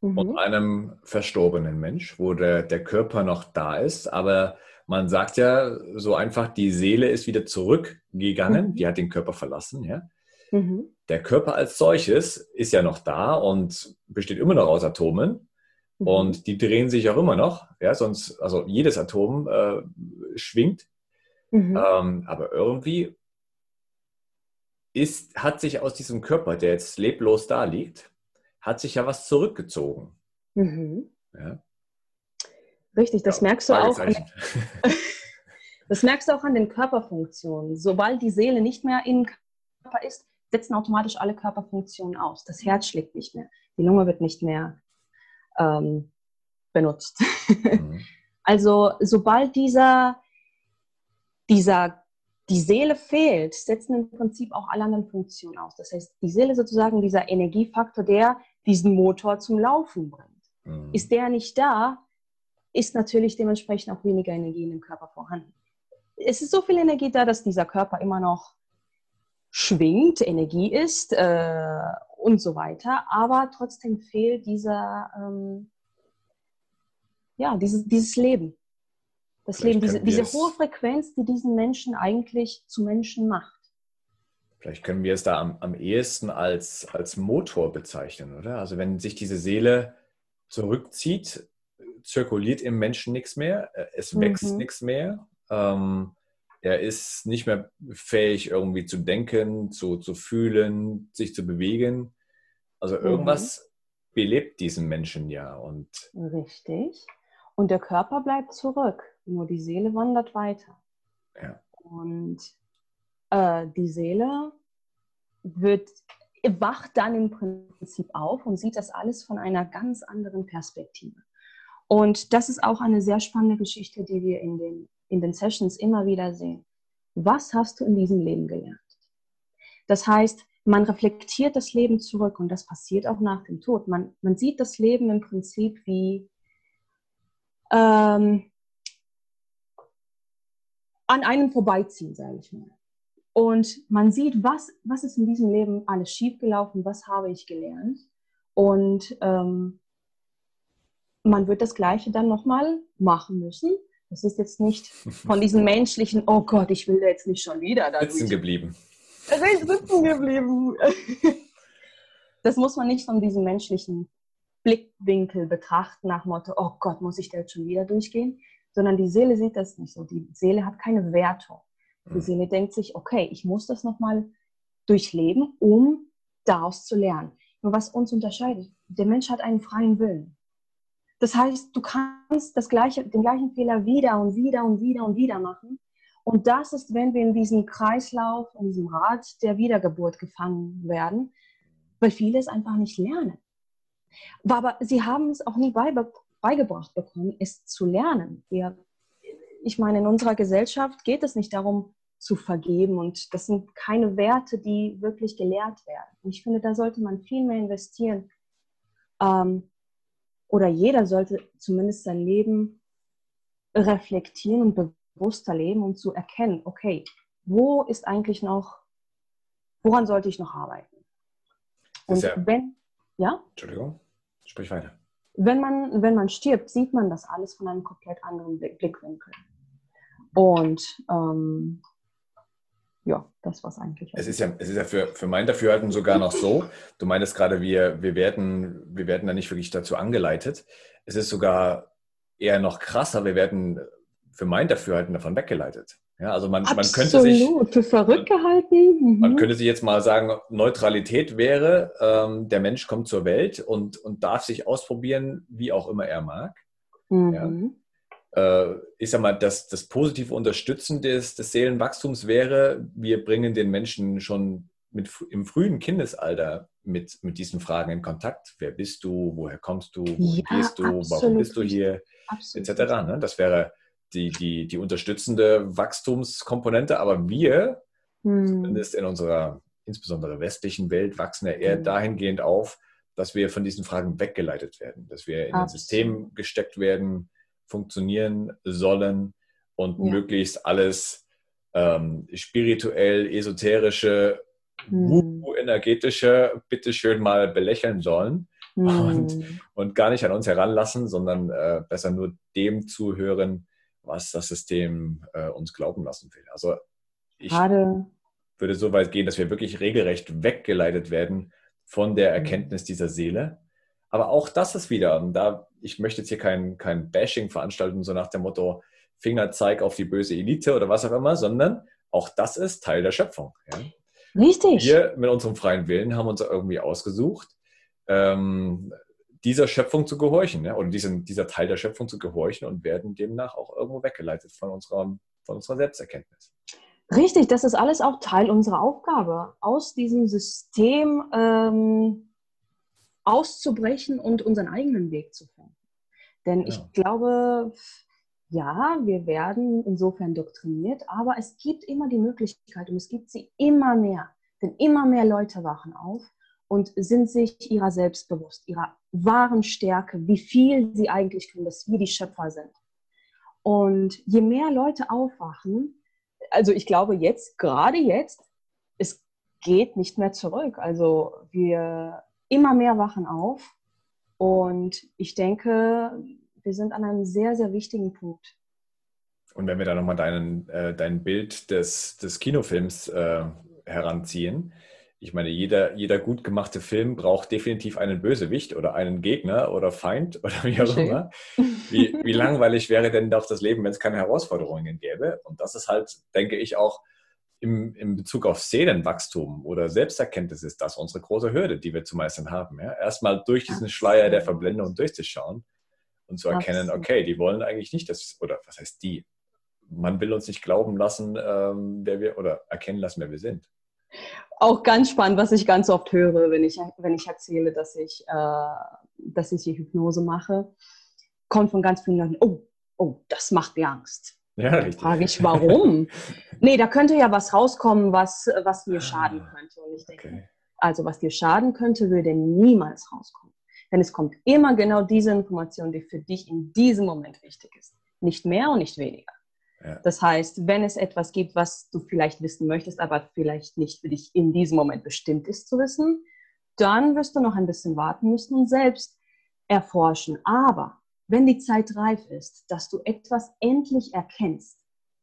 mhm. und einem verstorbenen Mensch, wo der, der Körper noch da ist, aber man sagt ja so einfach, die Seele ist wieder zurückgegangen, mhm. die hat den Körper verlassen, ja. Mhm. Der Körper als solches ist ja noch da und besteht immer noch aus Atomen. Mhm. Und die drehen sich auch immer noch. Ja, sonst, also jedes Atom äh, schwingt. Mhm. Ähm, aber irgendwie ist, hat sich aus diesem Körper, der jetzt leblos da liegt, hat sich ja was zurückgezogen. Mhm. Ja. Richtig, das ja, merkst du auch. An, (laughs) das merkst du auch an den Körperfunktionen. Sobald die Seele nicht mehr im Körper ist, setzen automatisch alle Körperfunktionen aus. Das Herz schlägt nicht mehr, die Lunge wird nicht mehr ähm, benutzt. (laughs) Mhm. Also sobald dieser, dieser, die Seele fehlt, setzen im Prinzip auch alle anderen Funktionen aus. Das heißt, die Seele sozusagen dieser Energiefaktor, der diesen Motor zum Laufen bringt. Mhm. Ist der nicht da, ist natürlich dementsprechend auch weniger Energie in dem Körper vorhanden. Es ist so viel Energie da, dass dieser Körper immer noch schwingt, Energie ist äh, und so weiter, aber trotzdem fehlt dieser, ähm, ja, dieses, dieses Leben. Das Vielleicht Leben, diese, diese hohe Frequenz, die diesen Menschen eigentlich zu Menschen macht. Vielleicht können wir es da am, am ehesten als, als Motor bezeichnen, oder? Also wenn sich diese Seele zurückzieht, zirkuliert im Menschen nichts mehr, äh, es wächst mhm. nichts mehr. Ähm, er ist nicht mehr fähig, irgendwie zu denken, zu, zu fühlen, sich zu bewegen. Also mhm. irgendwas mhm. belebt diesen Menschen ja. Und Richtig. Und der Körper bleibt zurück, nur die Seele wandert weiter. Ja. Und äh, die Seele wird, wacht dann im Prinzip auf und sieht das alles von einer ganz anderen Perspektive. Und das ist auch eine sehr spannende Geschichte, die wir in den in den Sessions immer wieder sehen. Was hast du in diesem Leben gelernt? Das heißt, man reflektiert das Leben zurück und das passiert auch nach dem Tod. Man, man sieht das Leben im Prinzip wie ähm, an einem vorbeiziehen, sage ich mal. Und man sieht, was, was ist in diesem Leben alles schiefgelaufen, was habe ich gelernt. Und ähm, man wird das Gleiche dann nochmal machen müssen, das ist jetzt nicht von diesem (laughs) menschlichen, oh Gott, ich will da jetzt nicht schon wieder da Sitzen geblieben. Sitzen geblieben. (laughs) Das muss man nicht von diesem menschlichen Blickwinkel betrachten, nach Motto, oh Gott, muss ich da jetzt schon wieder durchgehen? Sondern die Seele sieht das nicht so. Die Seele hat keine Wertung. Die mhm. Seele denkt sich, okay, ich muss das nochmal durchleben, um daraus zu lernen. Nur was uns unterscheidet, der Mensch hat einen freien Willen. Das heißt, du kannst das gleiche, den gleichen Fehler wieder und wieder und wieder und wieder machen. Und das ist, wenn wir in diesem Kreislauf, in diesem Rad der Wiedergeburt gefangen werden, weil viele es einfach nicht lernen. Aber sie haben es auch nie beigebracht bekommen, es zu lernen. Wir, ich meine, in unserer Gesellschaft geht es nicht darum, zu vergeben und das sind keine Werte, die wirklich gelehrt werden. Und ich finde, da sollte man viel mehr investieren, ähm, oder jeder sollte zumindest sein Leben reflektieren und bewusster leben und zu erkennen, okay, wo ist eigentlich noch, woran sollte ich noch arbeiten? Und ja, wenn, ja? Entschuldigung, sprich weiter. Wenn man, wenn man stirbt, sieht man das alles von einem komplett anderen Blickwinkel. Und ähm, ja, das war es eigentlich. Es ist ja, es ist ja für, für mein Dafürhalten sogar noch so, du meintest gerade, wir, wir, werden, wir werden da nicht wirklich dazu angeleitet. Es ist sogar eher noch krasser, wir werden für mein Dafürhalten davon weggeleitet. Ja, also man, man könnte sich für verrückt gehalten. Mhm. Man könnte sich jetzt mal sagen, Neutralität wäre, ähm, der Mensch kommt zur Welt und, und darf sich ausprobieren, wie auch immer er mag. Mhm. Ja äh, ich sag mal, das, das positive Unterstützen des, des Seelenwachstums wäre, wir bringen den Menschen schon mit, im frühen Kindesalter mit, mit diesen Fragen in Kontakt. Wer bist du? Woher kommst du? Wohin ja, gehst du? Absolut. Warum bist du hier? Absolut. Etc. Ne? Das wäre die, die, die unterstützende Wachstumskomponente. Aber wir, hm. zumindest in unserer insbesondere westlichen Welt, wachsen ja eher hm. dahingehend auf, dass wir von diesen Fragen weggeleitet werden, dass wir in Absolut. ein System gesteckt werden, funktionieren sollen und ja. möglichst alles ähm, spirituell, esoterische hm. energetische bitteschön mal belächeln sollen hm. und, und gar nicht an uns heranlassen, sondern äh, besser nur dem zuhören, was das System äh, uns glauben lassen will. Also ich Gerade. würde so weit gehen, dass wir wirklich regelrecht weggeleitet werden von der hm. Erkenntnis dieser Seele. Aber auch das ist wieder, da ich möchte jetzt hier kein, kein Bashing veranstalten, so nach dem Motto Fingerzeig auf die böse Elite oder was auch immer, sondern auch das ist Teil der Schöpfung. Ja? Richtig. Wir mit unserem freien Willen haben uns irgendwie ausgesucht, ähm, dieser Schöpfung zu gehorchen ja? oder diesem, dieser Teil der Schöpfung zu gehorchen und werden demnach auch irgendwo weggeleitet von unserer, von unserer Selbsterkenntnis. Richtig, das ist alles auch Teil unserer Aufgabe, aus diesem System ähm, auszubrechen und unseren eigenen Weg zu finden. Denn ja. ich glaube, ja, wir werden insofern doktriniert, aber es gibt immer die Möglichkeit und es gibt sie immer mehr. Denn immer mehr Leute wachen auf und sind sich ihrer selbst bewusst, ihrer wahren Stärke, wie viel sie eigentlich können, dass wir die Schöpfer sind. Und je mehr Leute aufwachen, also ich glaube jetzt, gerade jetzt, es geht nicht mehr zurück. Also wir immer mehr wachen auf und ich denke, wir sind an einem sehr, sehr wichtigen Punkt. Und wenn wir da nochmal deinen, äh, dein Bild des, des Kinofilms äh, heranziehen, ich meine, jeder, jeder gut gemachte Film braucht definitiv einen Bösewicht oder einen Gegner oder Feind (laughs) oder wie auch immer. Wie, wie langweilig wäre denn doch das Leben, wenn es keine Herausforderungen gäbe? Und das ist halt, denke ich, auch im, im Bezug auf Seelenwachstum oder Selbsterkenntnis ist das unsere große Hürde, die wir zu meistern haben. Ja? Erstmal durch diesen Schleier der Verblendung durchzuschauen und zu erkennen, okay, die wollen eigentlich nicht, dass, oder was heißt die? Man will uns nicht glauben lassen, ähm, wer wir, oder erkennen lassen, wer wir sind. Auch ganz spannend, was ich ganz oft höre, wenn ich, wenn ich erzähle, dass ich, äh, dass ich die Hypnose mache, kommt von ganz vielen Leuten, oh, oh, das macht mir Angst. Ja, richtig. Frage ich, warum? (laughs) nee, da könnte ja was rauskommen, was, was mir schaden ah, könnte. Und ich denke, okay. also was dir schaden könnte, würde niemals rauskommen. Denn es kommt immer genau diese Information, die für dich in diesem Moment wichtig ist. Nicht mehr und nicht weniger. Das heißt, wenn es etwas gibt, was du vielleicht wissen möchtest, aber vielleicht nicht für dich in diesem Moment bestimmt ist zu wissen, dann wirst du noch ein bisschen warten müssen und selbst erforschen. Aber wenn die Zeit reif ist, dass du etwas endlich erkennst,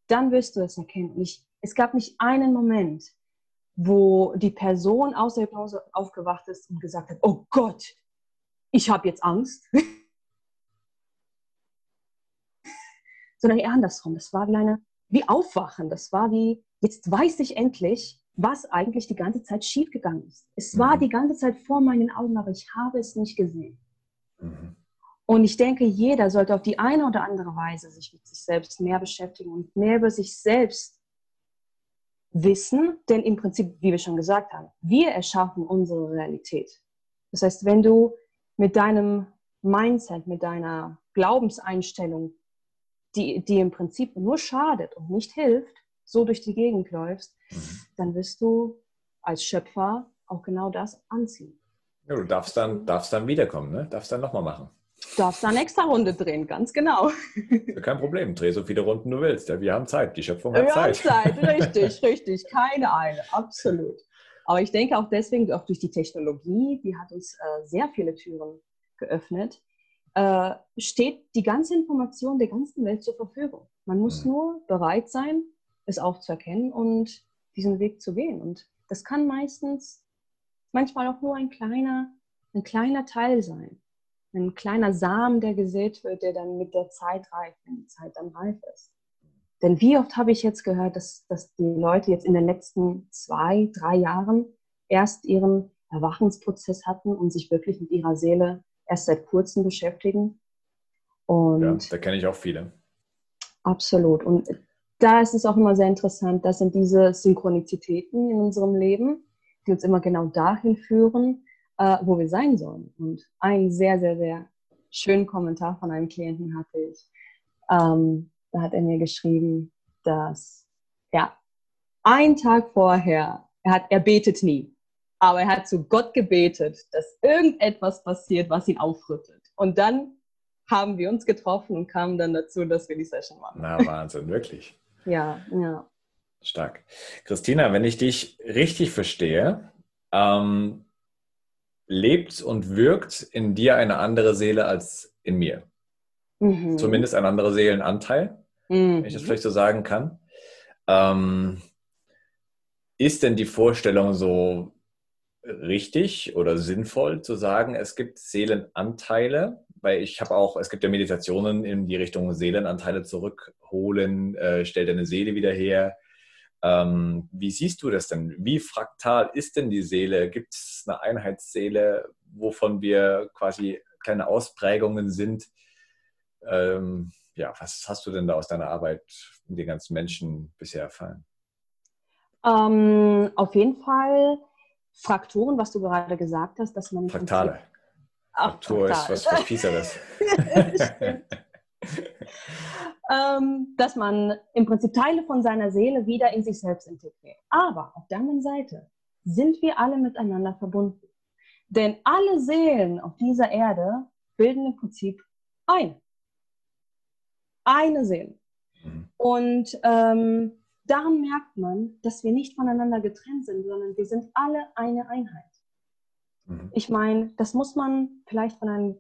dann wirst du es erkennen. Ich, es gab nicht einen Moment, wo die Person aus der Hypnose aufgewacht ist und gesagt hat, oh Gott, ich habe jetzt Angst. (laughs) Sondern eher andersrum. Das war wie eine, wie Aufwachen. Das war wie, jetzt weiß ich endlich, was eigentlich die ganze Zeit schiefgegangen ist. Es war mhm. die ganze Zeit vor meinen Augen, aber ich habe es nicht gesehen. Mhm. Und ich denke, jeder sollte auf die eine oder andere Weise sich mit sich selbst mehr beschäftigen und mehr über sich selbst wissen, denn im Prinzip, wie wir schon gesagt haben, wir erschaffen unsere Realität. Das heißt, wenn du mit deinem Mindset, mit deiner Glaubenseinstellung, die, die im Prinzip nur schadet und nicht hilft, so durch die Gegend läufst, mhm. dann wirst du als Schöpfer auch genau das anziehen. Ja, du darfst dann, darfst dann wiederkommen, ne? darfst dann nochmal machen darfst da eine extra Runde drehen, ganz genau. Kein Problem, dreh so viele Runden du willst. Ja, wir haben Zeit, die Schöpfung hat wir Zeit. Wir haben Zeit, (laughs) richtig, richtig. Keine Eile, absolut. Aber ich denke auch deswegen, auch durch die Technologie, die hat uns äh, sehr viele Türen geöffnet, äh, steht die ganze Information der ganzen Welt zur Verfügung. Man muss mhm. nur bereit sein, es auch zu erkennen und diesen Weg zu gehen. Und das kann meistens, manchmal auch nur ein kleiner, ein kleiner Teil sein ein kleiner Samen, der gesät wird, der dann mit der Zeit reift, wenn die Zeit dann reif ist. Denn wie oft habe ich jetzt gehört, dass, dass die Leute jetzt in den letzten zwei, drei Jahren erst ihren Erwachungsprozess hatten und sich wirklich mit ihrer Seele erst seit kurzem beschäftigen. Und ja, da kenne ich auch viele. Absolut. Und da ist es auch immer sehr interessant, das sind diese Synchronizitäten in unserem Leben, die uns immer genau dahin führen, äh, wo wir sein sollen. Und einen sehr, sehr, sehr schönen Kommentar von einem Klienten hatte ich. Ähm, da hat er mir geschrieben, dass ja, ein Tag vorher, er, hat, er betet nie, aber er hat zu Gott gebetet, dass irgendetwas passiert, was ihn aufrüttelt. Und dann haben wir uns getroffen und kamen dann dazu, dass wir die Session machen. Na, Wahnsinn, wirklich. (laughs) ja, ja. Stark. Christina, wenn ich dich richtig verstehe, ähm, lebt und wirkt in dir eine andere Seele als in mir. Mhm. Zumindest ein anderer Seelenanteil, mhm. wenn ich das vielleicht so sagen kann. Ähm, ist denn die Vorstellung so richtig oder sinnvoll zu sagen, es gibt Seelenanteile? Weil ich habe auch, es gibt ja Meditationen in die Richtung Seelenanteile zurückholen, äh, stell deine Seele wieder her. Ähm, wie siehst du das denn? Wie fraktal ist denn die Seele? Gibt es eine Einheitsseele, wovon wir quasi kleine Ausprägungen sind? Ähm, ja, was hast du denn da aus deiner Arbeit mit den ganzen Menschen bisher erfahren? Ähm, auf jeden Fall Frakturen, was du gerade gesagt hast, dass man. Fraktale. Ach, Fraktur ist was, was Fieseres. (laughs) (laughs) ähm, dass man im Prinzip Teile von seiner Seele wieder in sich selbst integriert. Aber auf der anderen Seite sind wir alle miteinander verbunden. Denn alle Seelen auf dieser Erde bilden im Prinzip ein. Eine Seele. Mhm. Und ähm, daran merkt man, dass wir nicht voneinander getrennt sind, sondern wir sind alle eine Einheit. Mhm. Ich meine, das muss man vielleicht von einem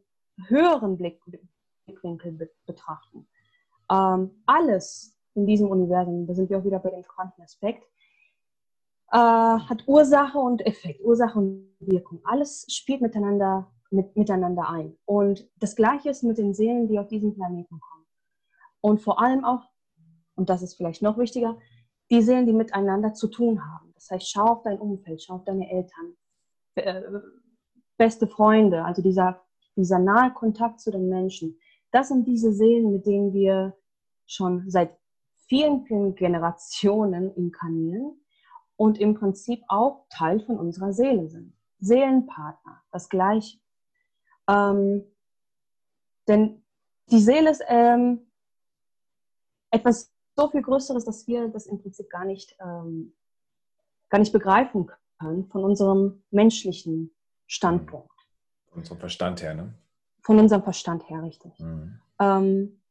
höheren Blickwinkel betrachten. Ähm, alles in diesem Universum, da sind wir auch wieder bei dem Quantenaspekt, äh, hat Ursache und Effekt, Ursache und Wirkung. Alles spielt miteinander, mit, miteinander ein. Und das Gleiche ist mit den Seelen, die auf diesen Planeten kommen. Und vor allem auch, und das ist vielleicht noch wichtiger, die Seelen, die miteinander zu tun haben. Das heißt, schau auf dein Umfeld, schau auf deine Eltern, äh, beste Freunde, also dieser, dieser nahe Kontakt zu den Menschen. Das sind diese Seelen, mit denen wir schon seit vielen, vielen Generationen inkarnieren und im Prinzip auch Teil von unserer Seele sind. Seelenpartner, das Gleiche. Ähm, denn die Seele ist ähm, etwas so viel Größeres, dass wir das im Prinzip gar nicht, ähm, gar nicht begreifen können von unserem menschlichen Standpunkt. Von unserem Verstand her, ne? Von unserem Verstand her, richtig. Mhm. Ähm,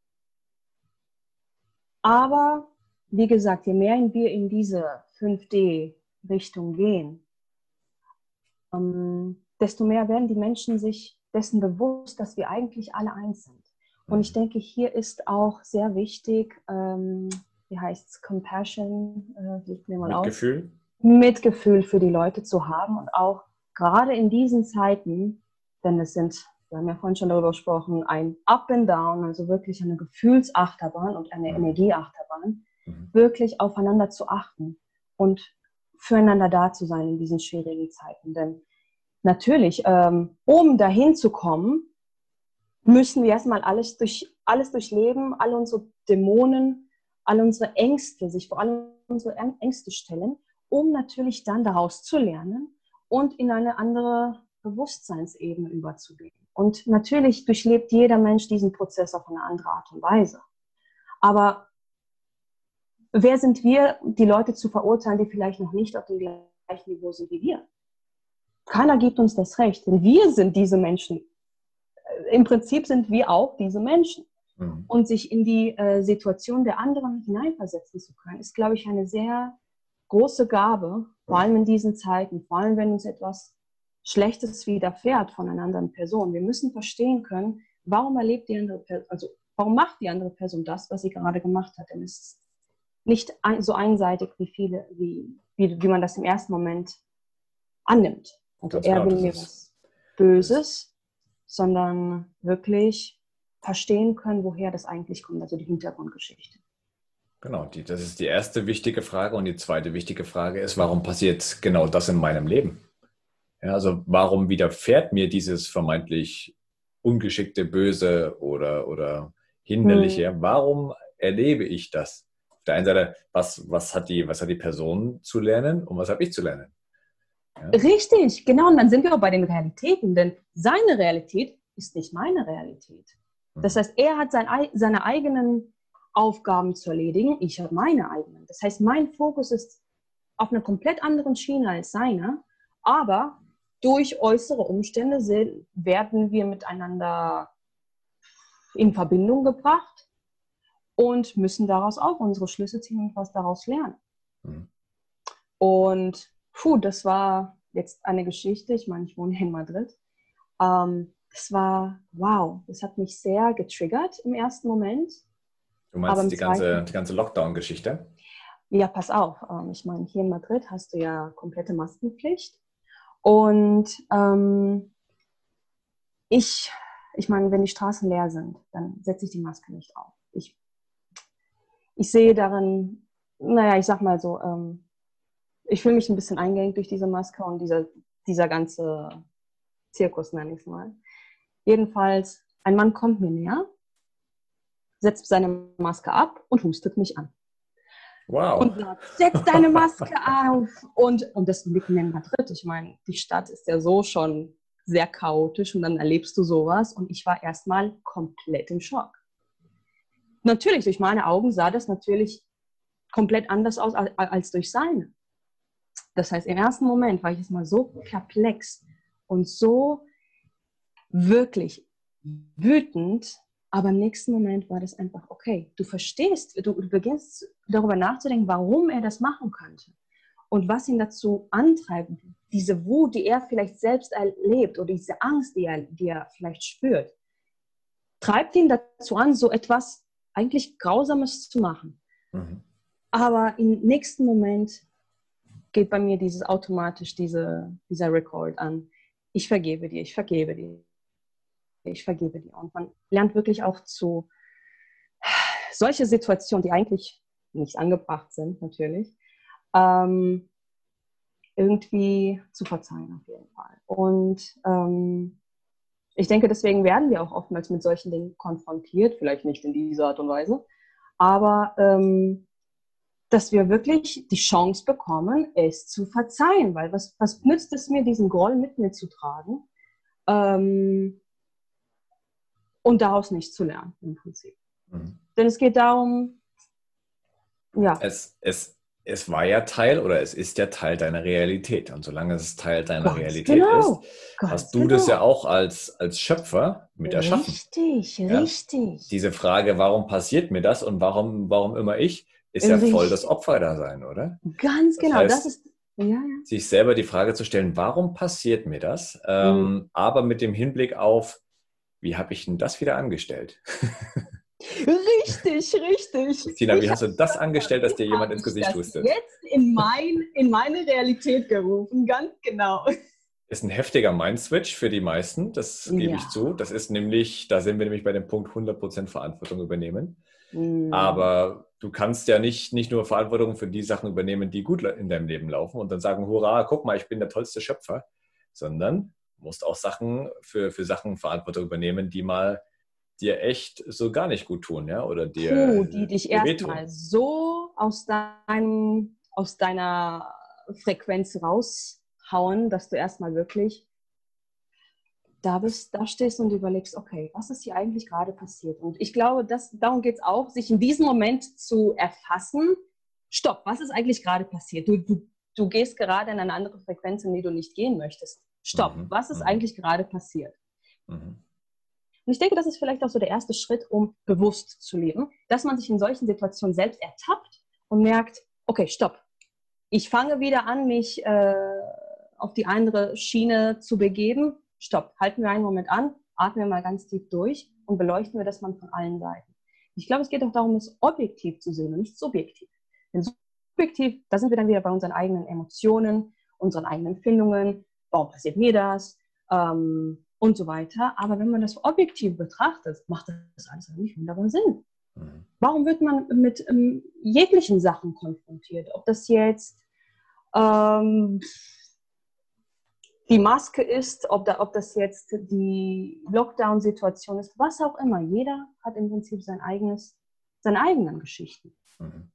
aber wie gesagt, je mehr wir in diese 5D-Richtung gehen, ähm, desto mehr werden die Menschen sich dessen bewusst, dass wir eigentlich alle eins sind. Und ich denke, hier ist auch sehr wichtig, ähm, wie heißt es, Compassion, äh, Mitgefühl. Auf, Mitgefühl für die Leute zu haben und auch gerade in diesen Zeiten, denn es sind, wir haben ja vorhin schon darüber gesprochen, ein Up and Down, also wirklich eine Gefühlsachterbahn und eine mhm. Energieachterbahn, mhm. wirklich aufeinander zu achten und füreinander da zu sein in diesen schwierigen Zeiten. Denn natürlich, ähm, um dahin zu kommen, müssen wir erstmal alles, durch, alles durchleben, alle unsere Dämonen, alle unsere Ängste, sich vor allem unsere Ängste stellen, um natürlich dann daraus zu lernen und in eine andere Bewusstseinsebene überzugehen. Und natürlich durchlebt jeder Mensch diesen Prozess auf eine andere Art und Weise. Aber wer sind wir, die Leute zu verurteilen, die vielleicht noch nicht auf dem gleichen Niveau sind wie wir? Keiner gibt uns das Recht, denn wir sind diese Menschen, im Prinzip sind wir auch diese Menschen. Mhm. Und sich in die äh, Situation der anderen hineinversetzen zu können, ist, glaube ich, eine sehr große Gabe, vor allem in diesen Zeiten, vor allem wenn uns etwas Schlechtes widerfährt von einer anderen Person. Wir müssen verstehen können, warum erlebt die andere Person, also warum macht die andere Person das, was sie gerade gemacht hat. Denn es ist nicht ein, so einseitig, wie viele, wie, wie, wie man das im ersten Moment annimmt. Also er will mir was Böses sondern wirklich verstehen können, woher das eigentlich kommt, also die Hintergrundgeschichte. Genau, die, das ist die erste wichtige Frage. Und die zweite wichtige Frage ist, warum passiert genau das in meinem Leben? Ja, also warum widerfährt mir dieses vermeintlich ungeschickte, böse oder, oder hinderliche? Hm. Warum erlebe ich das? Auf der einen Seite, was, was, hat die, was hat die Person zu lernen und was habe ich zu lernen? Ja. Richtig, genau. Und dann sind wir auch bei den Realitäten, denn seine Realität ist nicht meine Realität. Mhm. Das heißt, er hat sein, seine eigenen Aufgaben zu erledigen, ich habe meine eigenen. Das heißt, mein Fokus ist auf einer komplett anderen Schiene als seiner, aber durch äußere Umstände werden wir miteinander in Verbindung gebracht und müssen daraus auch unsere Schlüsse ziehen und was daraus lernen. Mhm. Und puh, das war jetzt eine Geschichte. Ich meine, ich wohne in Madrid. Ähm, das war, wow, das hat mich sehr getriggert im ersten Moment. Du meinst die ganze, die ganze Lockdown-Geschichte? Ja, pass auf. Ähm, ich meine, hier in Madrid hast du ja komplette Maskenpflicht. Und ähm, ich, ich meine, wenn die Straßen leer sind, dann setze ich die Maske nicht auf. Ich, ich sehe darin, naja, ich sag mal so, ähm, ich fühle mich ein bisschen eingeengt durch diese Maske und dieser, dieser ganze Zirkus, nenne ich es mal. Jedenfalls, ein Mann kommt mir näher, setzt seine Maske ab und hustet mich an. Wow. Und sagt, setz deine Maske (laughs) auf. Und, und das mitten in Madrid. Ich meine, die Stadt ist ja so schon sehr chaotisch und dann erlebst du sowas. Und ich war erstmal komplett im Schock. Natürlich, durch meine Augen sah das natürlich komplett anders aus als durch seine. Das heißt, im ersten Moment war ich jetzt mal so perplex und so wirklich wütend, aber im nächsten Moment war das einfach okay. Du verstehst, du, du beginnst darüber nachzudenken, warum er das machen könnte und was ihn dazu antreibt. Diese Wut, die er vielleicht selbst erlebt oder diese Angst, die er, die er vielleicht spürt, treibt ihn dazu an, so etwas eigentlich Grausames zu machen. Mhm. Aber im nächsten Moment geht bei mir dieses automatisch diese, dieser Record an. Ich vergebe dir, ich vergebe dir ich vergebe dir. Und man lernt wirklich auch zu solche Situationen, die eigentlich nicht angebracht sind, natürlich, ähm, irgendwie zu verzeihen auf jeden Fall. Und ähm, ich denke, deswegen werden wir auch oftmals mit solchen Dingen konfrontiert, vielleicht nicht in dieser Art und Weise, aber ähm, dass wir wirklich die Chance bekommen, es zu verzeihen, weil was, was nützt es mir, diesen Groll mit mir zu tragen, ähm, und daraus nichts zu lernen im Prinzip. Mhm. Denn es geht darum, ja. Es, es, es war ja Teil oder es ist ja Teil deiner Realität. Und solange es Teil deiner Ganz Realität genau. ist, Ganz hast du genau. das ja auch als, als Schöpfer mit erschaffen. Richtig, ja? richtig. Diese Frage, warum passiert mir das und warum, warum immer ich, ist ja voll das Opfer da sein, oder? Ganz das genau, heißt, das ist ja, ja. sich selber die Frage zu stellen, warum passiert mir das? Ähm, mhm. aber mit dem Hinblick auf, wie habe ich denn das wieder angestellt? Richtig, richtig. (laughs) Tina, wie hast du das angestellt, dass dir jemand ins Gesicht hustet? Jetzt in, mein, in meine Realität gerufen, ganz genau. Ist ein heftiger Mind-Switch für die meisten, das gebe ja. ich zu. Das ist nämlich, da sind wir nämlich bei dem Punkt 100% Verantwortung übernehmen. Mhm. Aber du kannst ja nicht, nicht nur Verantwortung für die Sachen übernehmen, die gut in deinem Leben laufen und dann sagen, hurra, guck mal, ich bin der tollste Schöpfer, sondern musst auch Sachen für, für Sachen Verantwortung übernehmen, die mal dir echt so gar nicht gut tun, ja, oder dir Puh, die dich erstmal so aus deinem aus deiner Frequenz raushauen, dass du erstmal wirklich da bist, da stehst und überlegst, okay, was ist hier eigentlich gerade passiert? Und ich glaube, dass, darum geht es auch, sich in diesem Moment zu erfassen, stopp, was ist eigentlich gerade passiert? Du, du, du gehst gerade in eine andere Frequenz, in die du nicht gehen möchtest stopp, mhm. was ist mhm. eigentlich gerade passiert? Mhm. Und ich denke, das ist vielleicht auch so der erste Schritt, um bewusst zu leben, dass man sich in solchen Situationen selbst ertappt und merkt, okay, stopp. Ich fange wieder an, mich äh, auf die andere Schiene zu begeben. Stopp. Halten wir einen Moment an, atmen wir mal ganz tief durch und beleuchten wir das mal von allen Seiten. Ich glaube, es geht auch darum, es objektiv zu sehen und nicht subjektiv. Denn subjektiv, da sind wir dann wieder bei unseren eigenen Emotionen, unseren eigenen Empfindungen, warum passiert mir das ähm, und so weiter. Aber wenn man das objektiv betrachtet, macht das alles eigentlich wunderbar Sinn. Mhm. Warum wird man mit ähm, jeglichen Sachen konfrontiert? Ob das jetzt ähm, die Maske ist, ob, da, ob das jetzt die Lockdown-Situation ist, was auch immer. Jeder hat im Prinzip sein eigenes, seine eigenen Geschichten. Mhm.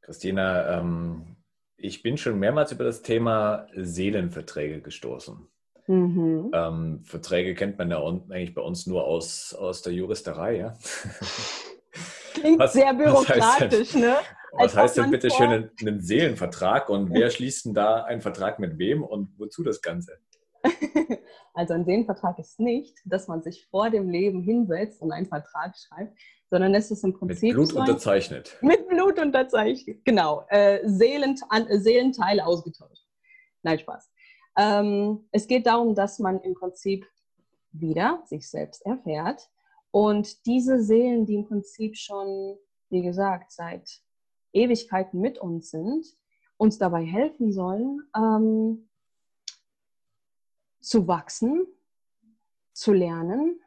Christina, ähm, ich bin schon mehrmals über das Thema Seelenverträge gestoßen. Mhm. Ähm, Verträge kennt man ja eigentlich bei uns nur aus, aus der Juristerei, ja. Klingt was, sehr bürokratisch, was ne? Was heißt denn bitte schön einen, einen Seelenvertrag und wer schließt denn da einen Vertrag mit wem und wozu das Ganze? (laughs) also ein Seelenvertrag ist nicht, dass man sich vor dem Leben hinsetzt und einen Vertrag schreibt, sondern es ist im Prinzip. Mit Blut so ein, unterzeichnet. (laughs) Mit Blut unterzeichnet, genau. Äh, Seelen, an, Seelenteile ausgetauscht. Nein, Spaß. Ähm, es geht darum, dass man im Prinzip wieder sich selbst erfährt und diese Seelen, die im Prinzip schon, wie gesagt, seit Ewigkeiten mit uns sind, uns dabei helfen sollen, ähm, zu wachsen, zu lernen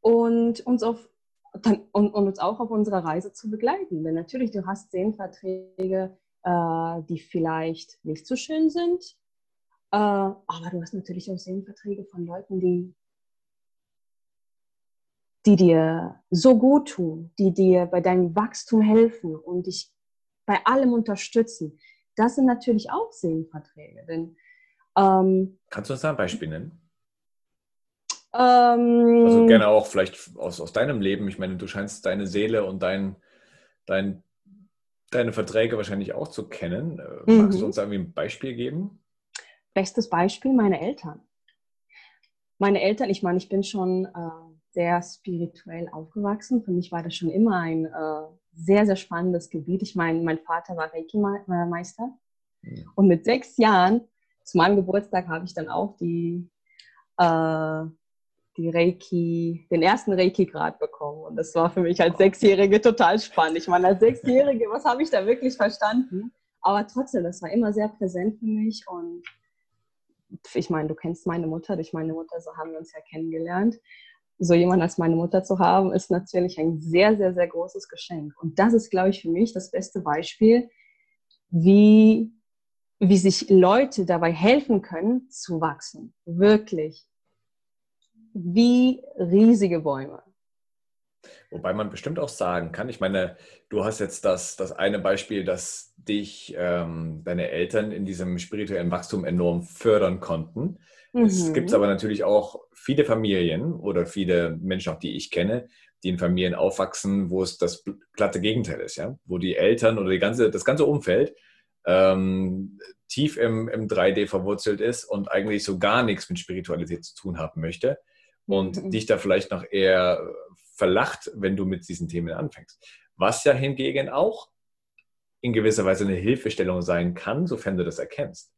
und uns auf dann, und, und, uns auch auf unserer Reise zu begleiten. Denn natürlich, du hast Sehenverträge, äh, die vielleicht nicht so schön sind, äh, aber du hast natürlich auch Sehenverträge von Leuten, die, die dir so gut tun, die dir bei deinem Wachstum helfen und dich bei allem unterstützen. Das sind natürlich auch Sehenverträge. Denn, ähm, Kannst du uns da ein Beispiel nennen? Ähm, also gerne auch vielleicht aus, aus deinem Leben. Ich meine, du scheinst deine Seele und dein, dein, deine Verträge wahrscheinlich auch zu kennen. Äh, mhm. Magst du uns irgendwie ein Beispiel geben? Bestes Beispiel, meine Eltern. Meine Eltern, ich meine, ich bin schon äh, sehr spirituell aufgewachsen. Für mich war das schon immer ein äh, sehr, sehr spannendes Gebiet. Ich meine, mein Vater war Reiki-Meister. Und mit sechs Jahren, zu meinem Geburtstag, habe ich dann auch die, äh, die Reiki, den ersten Reiki-Grad bekommen. Und das war für mich als Sechsjährige total spannend. Ich meine, als Sechsjährige, was habe ich da wirklich verstanden? Aber trotzdem, das war immer sehr präsent für mich. Und ich meine, du kennst meine Mutter, durch meine Mutter, so haben wir uns ja kennengelernt so jemand als meine Mutter zu haben, ist natürlich ein sehr, sehr, sehr großes Geschenk. Und das ist, glaube ich, für mich das beste Beispiel, wie, wie sich Leute dabei helfen können, zu wachsen. Wirklich. Wie riesige Bäume. Wobei man bestimmt auch sagen kann, ich meine, du hast jetzt das, das eine Beispiel, dass dich ähm, deine Eltern in diesem spirituellen Wachstum enorm fördern konnten. Mhm. Es gibt aber natürlich auch viele Familien oder viele Menschen, auch die ich kenne, die in Familien aufwachsen, wo es das glatte Gegenteil ist, ja, wo die Eltern oder die ganze, das ganze Umfeld ähm, tief im, im 3D verwurzelt ist und eigentlich so gar nichts mit Spiritualität zu tun haben möchte und mhm. dich da vielleicht noch eher verlacht, wenn du mit diesen Themen anfängst. Was ja hingegen auch in gewisser Weise eine Hilfestellung sein kann, sofern du das erkennst.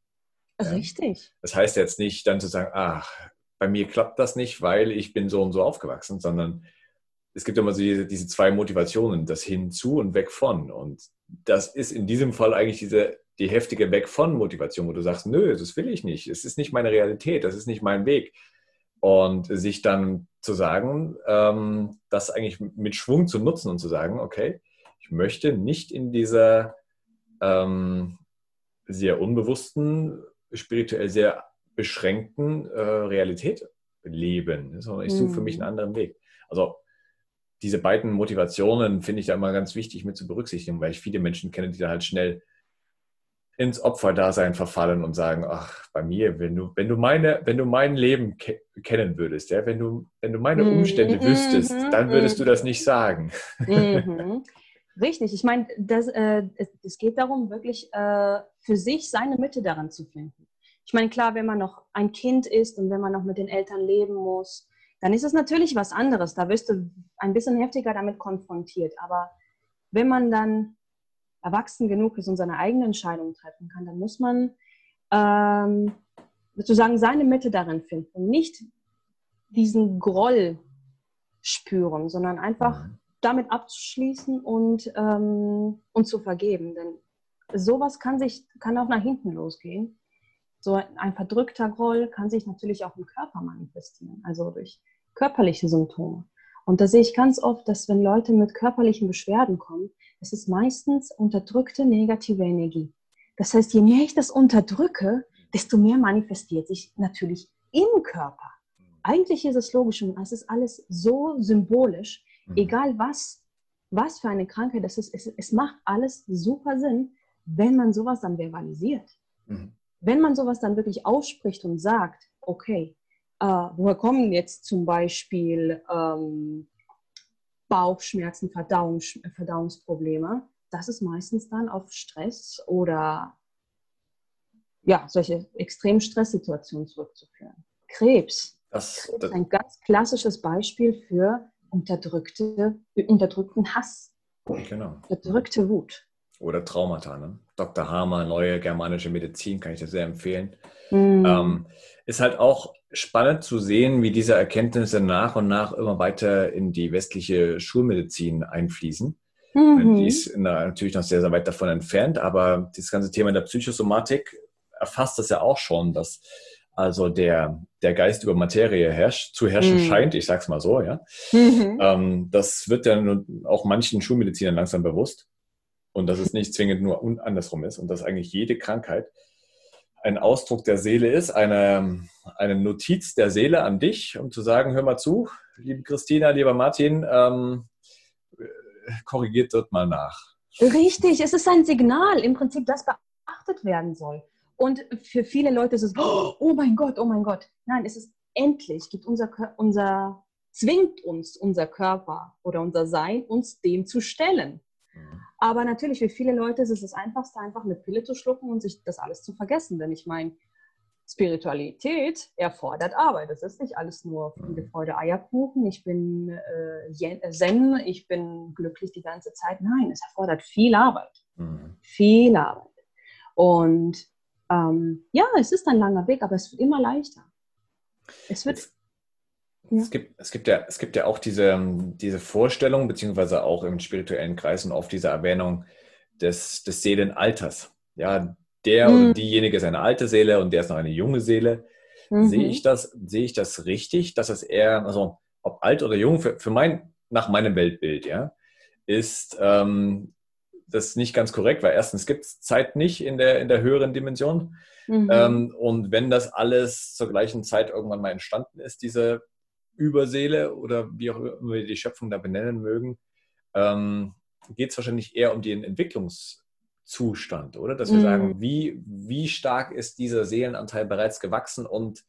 Richtig. Das heißt jetzt nicht dann zu sagen, ach, bei mir klappt das nicht, weil ich bin so und so aufgewachsen, sondern es gibt immer so diese, diese zwei Motivationen, das hinzu und weg von. Und das ist in diesem Fall eigentlich diese, die heftige Weg von Motivation, wo du sagst, nö, das will ich nicht, es ist nicht meine Realität, das ist nicht mein Weg. Und sich dann zu sagen, ähm, das eigentlich mit Schwung zu nutzen und zu sagen, okay, ich möchte nicht in dieser ähm, sehr unbewussten spirituell sehr beschränkten äh, Realität leben, sondern ich suche für mich einen mhm. anderen Weg. Also diese beiden Motivationen finde ich da immer ganz wichtig mit zu berücksichtigen, weil ich viele Menschen kenne, die da halt schnell ins Opferdasein verfallen und sagen, ach, bei mir, wenn du, wenn du meine, wenn du mein Leben ke kennen würdest, ja, wenn du, wenn du meine mhm. Umstände mhm. wüsstest, dann würdest du das nicht sagen. Mhm. Richtig, ich meine, das, äh, es, es, geht darum, wirklich äh, für sich seine Mitte daran zu finden. Ich meine, klar, wenn man noch ein Kind ist und wenn man noch mit den Eltern leben muss, dann ist es natürlich was anderes. Da wirst du ein bisschen heftiger damit konfrontiert. Aber wenn man dann erwachsen genug ist und seine eigene Entscheidung treffen kann, dann muss man ähm, sozusagen seine Mitte darin finden und nicht diesen Groll spüren, sondern einfach damit abzuschließen und, ähm, und zu vergeben. Denn sowas kann, sich, kann auch nach hinten losgehen. So ein verdrückter Groll kann sich natürlich auch im Körper manifestieren, also durch körperliche Symptome. Und da sehe ich ganz oft, dass wenn Leute mit körperlichen Beschwerden kommen, es ist meistens unterdrückte negative Energie. Das heißt, je mehr ich das unterdrücke, desto mehr manifestiert sich natürlich im Körper. Eigentlich ist es logisch und es ist alles so symbolisch, Mhm. Egal was, was für eine Krankheit das ist, es, es macht alles super Sinn, wenn man sowas dann verbalisiert. Mhm. Wenn man sowas dann wirklich ausspricht und sagt, okay, äh, woher kommen jetzt zum Beispiel ähm, Bauchschmerzen, Verdauungs Verdauungsprobleme? Das ist meistens dann auf Stress oder ja, solche extremen Stresssituationen zurückzuführen. Krebs. Das, das ist ein ganz klassisches Beispiel für unterdrückte, unterdrückten Hass. Genau. Unterdrückte Wut. Oder Traumata. Ne? Dr. Hamer, neue germanische Medizin, kann ich dir sehr empfehlen. Mhm. Ähm, ist halt auch spannend zu sehen, wie diese Erkenntnisse nach und nach immer weiter in die westliche Schulmedizin einfließen. Mhm. Die ist natürlich noch sehr, sehr weit davon entfernt, aber das ganze Thema der Psychosomatik erfasst das ja auch schon, dass also der, der Geist über Materie herrscht, zu herrschen mhm. scheint, ich sag's mal so, ja. Mhm. Ähm, das wird ja auch manchen Schulmedizinern langsam bewusst und dass es nicht zwingend nur andersrum ist und dass eigentlich jede Krankheit ein Ausdruck der Seele ist, eine, eine Notiz der Seele an dich, um zu sagen, hör mal zu, liebe Christina, lieber Martin, ähm, korrigiert dort mal nach. Richtig, es ist ein Signal im Prinzip, das beachtet werden soll. Und für viele Leute ist es, oh mein Gott, oh mein Gott. Nein, es ist endlich, gibt unser, unser, zwingt uns unser Körper oder unser Sein, uns dem zu stellen. Mhm. Aber natürlich, für viele Leute ist es das Einfachste, einfach eine Pille zu schlucken und sich das alles zu vergessen. Denn ich meine, Spiritualität erfordert Arbeit. Es ist nicht alles nur Friede, mhm. Freude, Eierkuchen. Ich bin äh, Zen, ich bin glücklich die ganze Zeit. Nein, es erfordert viel Arbeit. Mhm. Viel Arbeit. Und ähm, ja, es ist ein langer Weg, aber es wird immer leichter. Es wird. Ja. Es, gibt, es, gibt ja, es gibt ja auch diese, diese Vorstellung, beziehungsweise auch im spirituellen Kreisen oft diese Erwähnung des, des Seelenalters. Ja, der mhm. oder diejenige ist eine alte Seele und der ist noch eine junge Seele. Mhm. Sehe ich das, sehe ich das richtig, dass es eher, also ob alt oder jung, für, für mein, nach meinem Weltbild, ja, ist ähm, das nicht ganz korrekt, weil erstens gibt es Zeit nicht in der, in der höheren Dimension. Mhm. Ähm, und wenn das alles zur gleichen Zeit irgendwann mal entstanden ist, diese Überseele oder wie auch immer wir die Schöpfung da benennen mögen, ähm, geht es wahrscheinlich eher um den Entwicklungszustand, oder? Dass wir mhm. sagen, wie, wie stark ist dieser Seelenanteil bereits gewachsen und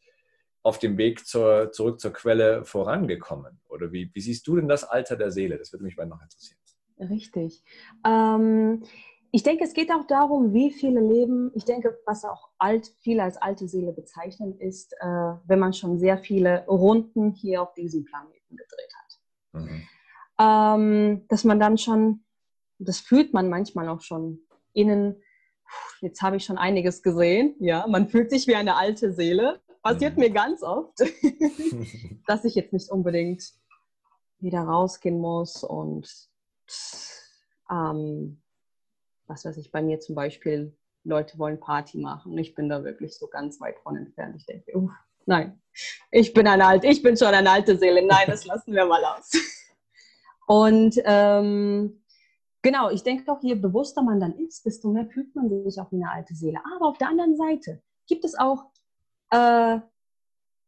auf dem Weg zur, zurück zur Quelle vorangekommen? Oder wie, wie siehst du denn das Alter der Seele? Das würde mich mal noch interessieren. Richtig. Ähm, ich denke, es geht auch darum, wie viele Leben, ich denke, was auch alt, viele als alte Seele bezeichnen, ist, äh, wenn man schon sehr viele Runden hier auf diesem Planeten gedreht hat. Mhm. Ähm, dass man dann schon, das fühlt man manchmal auch schon innen, jetzt habe ich schon einiges gesehen, ja, man fühlt sich wie eine alte Seele. Passiert mhm. mir ganz oft, (laughs) dass ich jetzt nicht unbedingt wieder rausgehen muss und ähm, was weiß ich, bei mir zum Beispiel, Leute wollen Party machen. Ich bin da wirklich so ganz weit von entfernt. Ich denke, uff, nein, ich bin eine alte, ich bin schon eine alte Seele. Nein, das lassen wir mal aus. (laughs) Und ähm, genau, ich denke auch, je bewusster man dann ist, desto mehr fühlt man sich auch wie eine alte Seele. Aber auf der anderen Seite gibt es auch äh,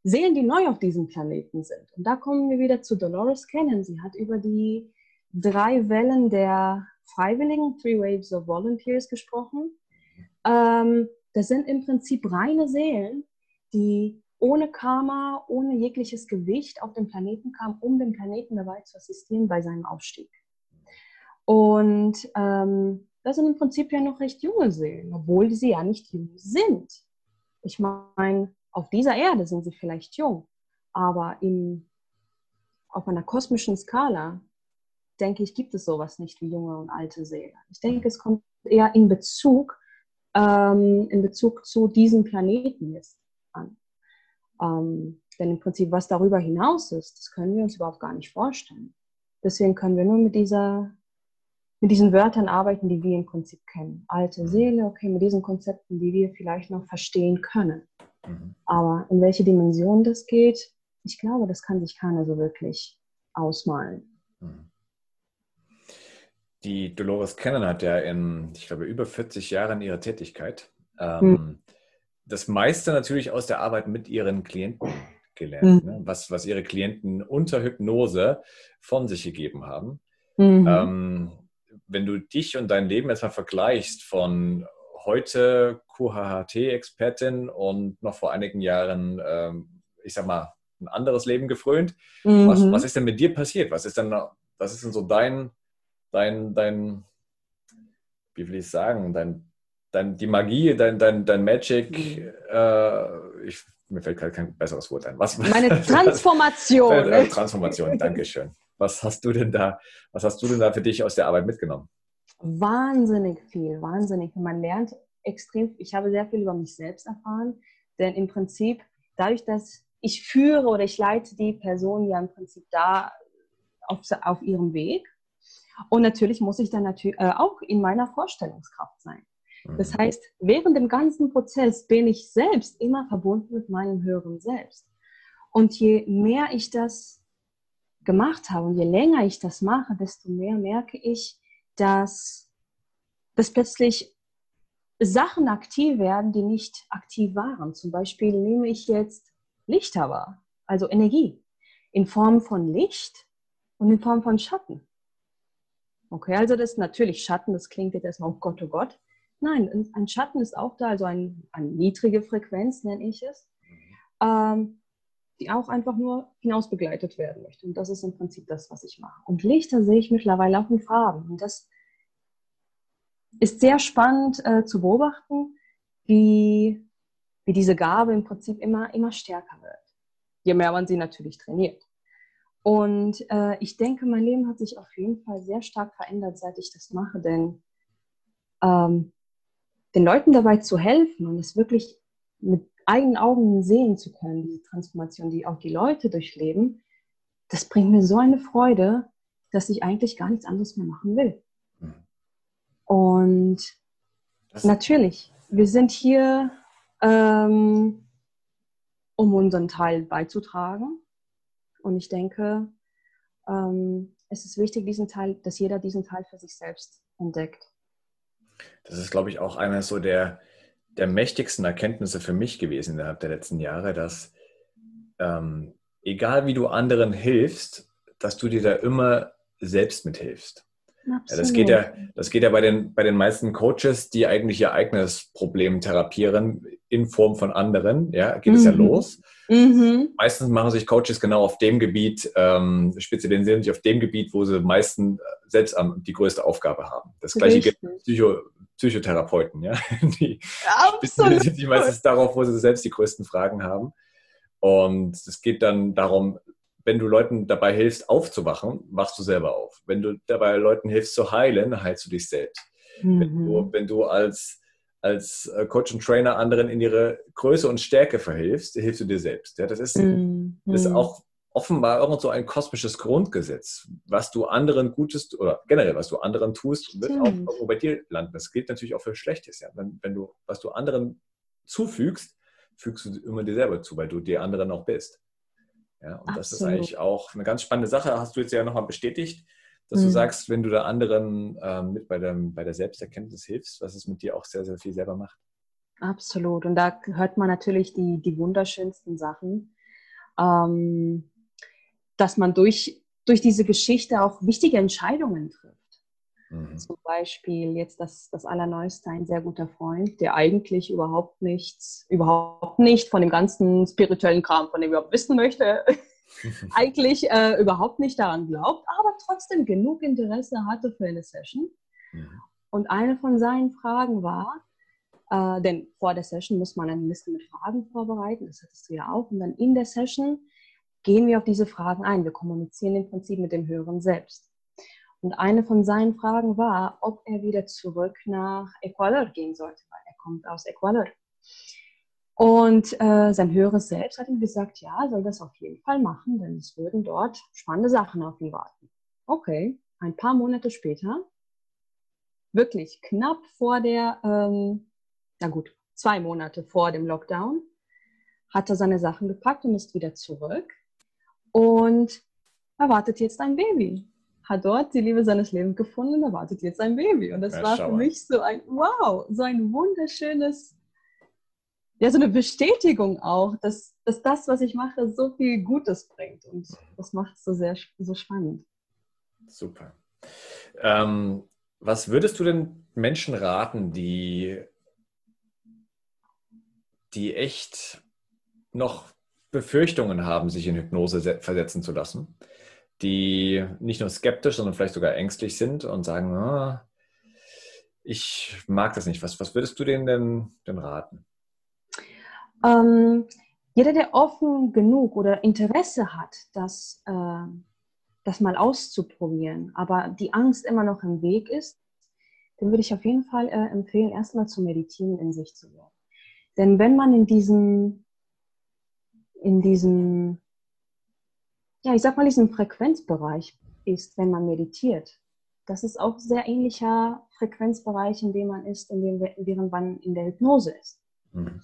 Seelen, die neu auf diesem Planeten sind. Und da kommen wir wieder zu Dolores Cannon. Sie hat über die drei Wellen der Freiwilligen, Three Waves of Volunteers, gesprochen. Ähm, das sind im Prinzip reine Seelen, die ohne Karma, ohne jegliches Gewicht auf den Planeten kamen, um dem Planeten dabei zu assistieren bei seinem Aufstieg. Und ähm, das sind im Prinzip ja noch recht junge Seelen, obwohl sie ja nicht jung sind. Ich meine, auf dieser Erde sind sie vielleicht jung, aber in, auf einer kosmischen Skala denke ich, gibt es sowas nicht wie junge und alte Seele. Ich denke, es kommt eher in Bezug, ähm, in Bezug zu diesem Planeten jetzt an. Ähm, denn im Prinzip, was darüber hinaus ist, das können wir uns überhaupt gar nicht vorstellen. Deswegen können wir nur mit, dieser, mit diesen Wörtern arbeiten, die wir im Prinzip kennen. Alte Seele, okay, mit diesen Konzepten, die wir vielleicht noch verstehen können. Mhm. Aber in welche Dimension das geht, ich glaube, das kann sich keiner so wirklich ausmalen. Mhm. Die Dolores Cannon hat ja in, ich glaube, über 40 Jahren ihrer Tätigkeit ähm, mhm. das meiste natürlich aus der Arbeit mit ihren Klienten gelernt, mhm. ne? was, was ihre Klienten unter Hypnose von sich gegeben haben. Mhm. Ähm, wenn du dich und dein Leben erstmal vergleichst von heute QHHT-Expertin und noch vor einigen Jahren, ähm, ich sag mal, ein anderes Leben gefrönt, was, mhm. was ist denn mit dir passiert? Was ist denn, was ist denn so dein dein, dein, wie will ich sagen, dein dein, die Magie, dein, dein, dein Magic, mhm. äh, ich, mir fällt gerade kein besseres Wort ein. Was, Meine (laughs) Transformation. äh, Transformation, Dankeschön. Was hast du denn da, was hast du denn da für dich aus der Arbeit mitgenommen? Wahnsinnig viel, wahnsinnig. Man lernt extrem, ich habe sehr viel über mich selbst erfahren, denn im Prinzip, dadurch, dass ich führe oder ich leite die Person ja im Prinzip da auf, auf ihrem Weg. Und natürlich muss ich dann natürlich äh, auch in meiner Vorstellungskraft sein. Das mhm. heißt, während dem ganzen Prozess bin ich selbst immer verbunden mit meinem höheren Selbst. Und je mehr ich das gemacht habe und je länger ich das mache, desto mehr merke ich, dass, dass plötzlich Sachen aktiv werden, die nicht aktiv waren. Zum Beispiel nehme ich jetzt Lichter wahr, also Energie, in Form von Licht und in Form von Schatten. Okay, also das ist natürlich Schatten, das klingt jetzt erstmal, oh Gott, oh Gott. Nein, ein Schatten ist auch da, also ein, eine niedrige Frequenz nenne ich es, ähm, die auch einfach nur hinaus begleitet werden möchte. Und das ist im Prinzip das, was ich mache. Und Lichter sehe ich mittlerweile auch in Farben. Und das ist sehr spannend äh, zu beobachten, wie, wie diese Gabe im Prinzip immer, immer stärker wird. Je mehr man sie natürlich trainiert. Und äh, ich denke, mein Leben hat sich auf jeden Fall sehr stark verändert, seit ich das mache, denn ähm, den Leuten dabei zu helfen und es wirklich mit eigenen Augen sehen zu können, diese Transformation, die auch die Leute durchleben, das bringt mir so eine Freude, dass ich eigentlich gar nichts anderes mehr machen will. Mhm. Und das natürlich, wir sind hier, ähm, um unseren Teil beizutragen. Und ich denke, ähm, es ist wichtig, diesen Teil, dass jeder diesen Teil für sich selbst entdeckt. Das ist, glaube ich, auch einer so der, der mächtigsten Erkenntnisse für mich gewesen innerhalb der letzten Jahre, dass ähm, egal wie du anderen hilfst, dass du dir da immer selbst mithilfst. Ja, das geht ja, das geht ja bei, den, bei den meisten Coaches, die eigentlich ihr eigenes Problem therapieren in Form von anderen, ja, geht es ja mhm. los. Mhm. Meistens machen sich Coaches genau auf dem Gebiet, ähm, spezialisieren sich auf dem Gebiet, wo sie meistens selbst die größte Aufgabe haben. Das gleiche gilt für Psycho, Psychotherapeuten, ja. (laughs) Die spezialisieren sich meistens darauf, wo sie selbst die größten Fragen haben. Und es geht dann darum, wenn du Leuten dabei hilfst, aufzuwachen, wachst du selber auf. Wenn du dabei Leuten hilfst zu heilen, heilst du dich selbst. Mhm. Wenn, du, wenn du als als äh, Coach und Trainer anderen in ihre Größe und Stärke verhilfst, hilfst du dir selbst. Ja, das ist, mm, das ist auch offenbar irgend so ein kosmisches Grundgesetz. Was du anderen Gutes oder generell, was du anderen tust, wird auch irgendwo bei dir landen. Das gilt natürlich auch für Schlechtes. Ja. Wenn, wenn du, was du anderen zufügst, fügst du immer dir selber zu, weil du dir anderen auch bist. Ja, und Absolut. das ist eigentlich auch eine ganz spannende Sache. Hast du jetzt ja nochmal bestätigt dass mhm. du sagst, wenn du da anderen äh, mit bei, dem, bei der Selbsterkenntnis hilfst, was es mit dir auch sehr, sehr viel selber macht. Absolut. Und da hört man natürlich die, die wunderschönsten Sachen, ähm, dass man durch, durch diese Geschichte auch wichtige Entscheidungen trifft. Mhm. Zum Beispiel jetzt das, das Allerneueste, ein sehr guter Freund, der eigentlich überhaupt nichts, überhaupt nicht von dem ganzen spirituellen Kram, von dem er überhaupt wissen möchte, (laughs) eigentlich äh, überhaupt nicht daran glaubt, aber trotzdem genug Interesse hatte für eine Session. Mhm. Und eine von seinen Fragen war, äh, denn vor der Session muss man eine Liste mit Fragen vorbereiten, das hattest du ja auch, und dann in der Session gehen wir auf diese Fragen ein. Wir kommunizieren im Prinzip mit dem Höheren selbst. Und eine von seinen Fragen war, ob er wieder zurück nach Ecuador gehen sollte, weil er kommt aus Ecuador. Und äh, sein höheres Selbst hat ihm gesagt, ja, soll das auf jeden Fall machen, denn es würden dort spannende Sachen auf ihn warten. Okay, ein paar Monate später, wirklich knapp vor der, ähm, na gut, zwei Monate vor dem Lockdown, hat er seine Sachen gepackt und ist wieder zurück und erwartet jetzt ein Baby. Hat dort die Liebe seines Lebens gefunden und erwartet jetzt ein Baby. Und das ja, war für mich so ein, wow, so ein wunderschönes ja, so eine Bestätigung auch, dass, dass das, was ich mache, so viel Gutes bringt. Und das macht es so sehr so spannend. Super. Ähm, was würdest du denn Menschen raten, die, die echt noch Befürchtungen haben, sich in Hypnose versetzen zu lassen? Die nicht nur skeptisch, sondern vielleicht sogar ängstlich sind und sagen, ah, ich mag das nicht. Was, was würdest du denen denn, denn raten? Ähm, jeder, der offen genug oder Interesse hat, das, äh, das mal auszuprobieren, aber die Angst immer noch im Weg ist, dann würde ich auf jeden Fall äh, empfehlen, erstmal zu meditieren, in sich zu gehen. Denn wenn man in diesem, in diesem, ja, ich sag mal, diesem Frequenzbereich ist, wenn man meditiert, das ist auch sehr ähnlicher Frequenzbereich, in dem man ist, in dem, während man in der Hypnose ist. Mhm.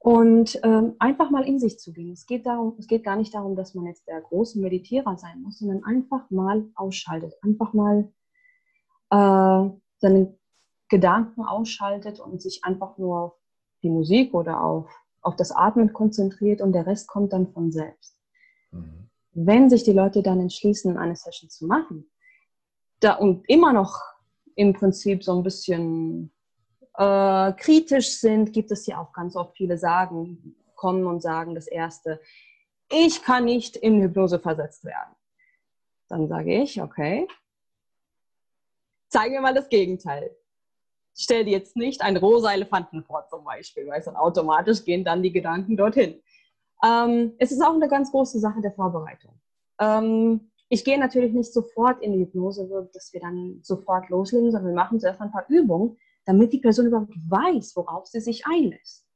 Und ähm, einfach mal in sich zu gehen. Es geht, darum, es geht gar nicht darum, dass man jetzt der große Meditierer sein muss, sondern einfach mal ausschaltet. Einfach mal äh, seine Gedanken ausschaltet und sich einfach nur auf die Musik oder auf, auf das Atmen konzentriert und der Rest kommt dann von selbst. Mhm. Wenn sich die Leute dann entschließen, eine Session zu machen da, und immer noch im Prinzip so ein bisschen äh, kritisch sind, gibt es ja auch ganz oft viele sagen, kommen und sagen das Erste, ich kann nicht in Hypnose versetzt werden. Dann sage ich, okay, zeig mir mal das Gegenteil. Stell dir jetzt nicht einen rosa Elefanten vor zum Beispiel, weil dann automatisch gehen dann die Gedanken dorthin. Ähm, es ist auch eine ganz große Sache der Vorbereitung. Ähm, ich gehe natürlich nicht sofort in die Hypnose, dass wir dann sofort loslegen, sondern wir machen zuerst ein paar Übungen, damit die Person überhaupt weiß, worauf sie sich einlässt.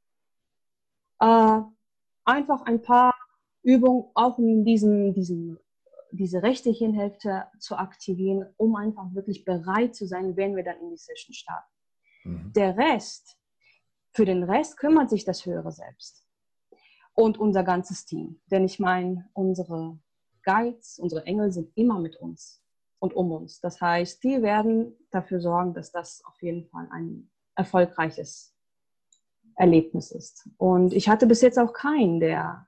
Äh, einfach ein paar Übungen auch in diesem, diesem, diese rechte Hirnhälfte zu aktivieren, um einfach wirklich bereit zu sein, wenn wir dann in die Session starten. Mhm. Der Rest, für den Rest kümmert sich das höhere Selbst und unser ganzes Team. Denn ich meine, unsere Guides, unsere Engel sind immer mit uns und um uns. Das heißt, die werden dafür sorgen, dass das auf jeden Fall ein erfolgreiches Erlebnis ist. Und ich hatte bis jetzt auch keinen, der,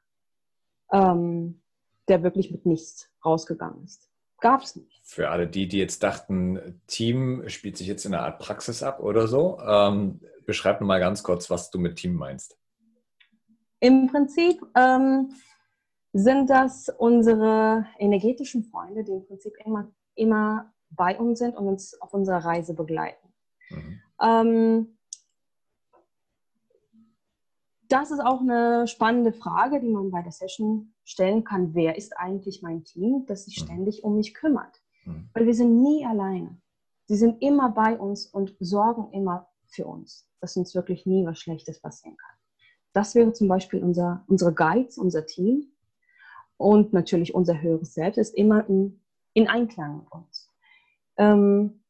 ähm, der wirklich mit nichts rausgegangen ist. Gab es nicht. Für alle die, die jetzt dachten, Team spielt sich jetzt in einer Art Praxis ab oder so, ähm, beschreib mal ganz kurz, was du mit Team meinst. Im Prinzip ähm, sind das unsere energetischen Freunde, die im Prinzip immer immer bei uns sind und uns auf unserer Reise begleiten. Mhm. Ähm, das ist auch eine spannende Frage, die man bei der Session stellen kann. Wer ist eigentlich mein Team, das sich mhm. ständig um mich kümmert? Mhm. Weil wir sind nie alleine. Sie sind immer bei uns und sorgen immer für uns, dass uns wirklich nie was Schlechtes passieren kann. Das wäre zum Beispiel unser, unsere Guides, unser Team. Und natürlich unser höheres Selbst ist immer in in Einklang mit uns. Ähm,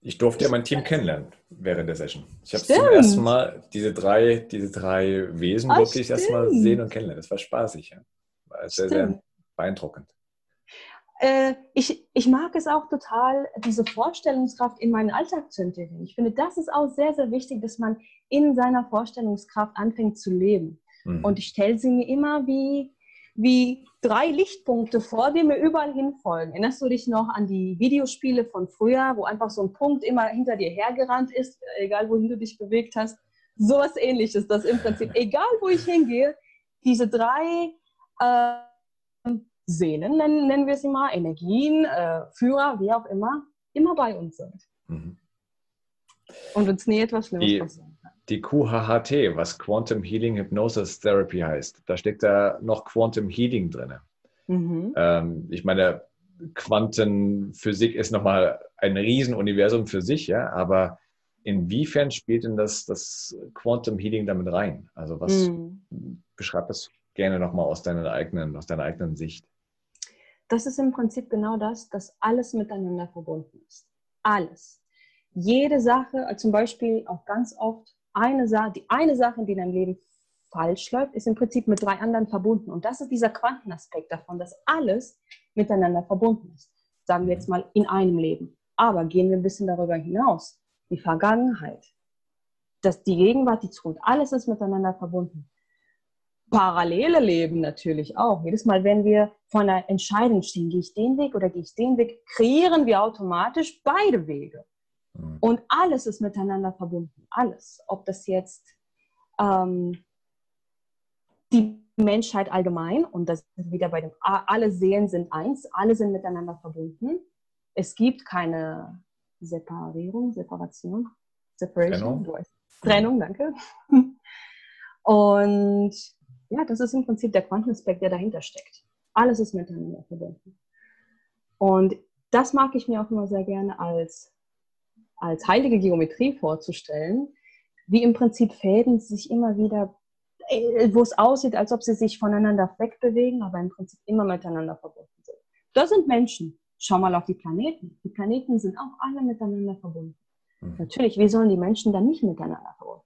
ich durfte ja mein Team kennenlernen während der Session. Ich habe zum ersten Mal diese drei, diese drei Wesen Ach, wirklich erstmal sehen und kennenlernen. Das war spaßig. Ja. War sehr, sehr beeindruckend. Äh, ich, ich mag es auch total, diese Vorstellungskraft in meinen Alltag zu integrieren. Ich finde, das ist auch sehr, sehr wichtig, dass man in seiner Vorstellungskraft anfängt zu leben. Mhm. Und ich stelle sie mir immer wie wie drei Lichtpunkte vor, die mir überall hinfolgen. Erinnerst du dich noch an die Videospiele von früher, wo einfach so ein Punkt immer hinter dir hergerannt ist, egal wohin du dich bewegt hast? So was ähnliches, das im Prinzip, egal wo ich hingehe, diese drei äh, Seelen, nennen, nennen wir sie mal, Energien, äh, Führer, wie auch immer, immer bei uns sind. Mhm. Und uns nie etwas Schlimmes passieren die QHHT, was Quantum Healing Hypnosis Therapy heißt. Da steckt da noch Quantum Healing drin. Mhm. Ähm, ich meine, Quantenphysik ist nochmal ein Riesenuniversum für sich, ja, aber inwiefern spielt denn das, das Quantum Healing damit rein? Also was mhm. beschreib das gerne nochmal aus deiner eigenen, aus deiner eigenen Sicht. Das ist im Prinzip genau das, dass alles miteinander verbunden ist. Alles. Jede Sache, zum Beispiel auch ganz oft eine Sache, die eine Sache, die in deinem Leben falsch läuft, ist im Prinzip mit drei anderen verbunden. Und das ist dieser Quantenaspekt davon, dass alles miteinander verbunden ist. Sagen wir jetzt mal in einem Leben. Aber gehen wir ein bisschen darüber hinaus. Die Vergangenheit, dass die Gegenwart, die Zukunft, alles ist miteinander verbunden. Parallele Leben natürlich auch. Jedes Mal, wenn wir vor einer Entscheidung stehen, gehe ich den Weg oder gehe ich den Weg, kreieren wir automatisch beide Wege. Mhm. Und alles ist miteinander verbunden. Alles. Ob das jetzt ähm, die Menschheit allgemein, und das ist wieder bei dem, alle Seelen sind eins, alle sind miteinander verbunden. Es gibt keine Separierung, Separation, Separation, Trennung, Trennung danke. (laughs) Und ja, das ist im Prinzip der Quantenaspekt, der dahinter steckt. Alles ist miteinander verbunden. Und das mag ich mir auch immer sehr gerne als, als heilige Geometrie vorzustellen, wie im Prinzip Fäden sich immer wieder, äh, wo es aussieht, als ob sie sich voneinander wegbewegen, aber im Prinzip immer miteinander verbunden sind. Das sind Menschen. Schau mal auf die Planeten. Die Planeten sind auch alle miteinander verbunden. Mhm. Natürlich, wie sollen die Menschen dann nicht miteinander verbunden sein?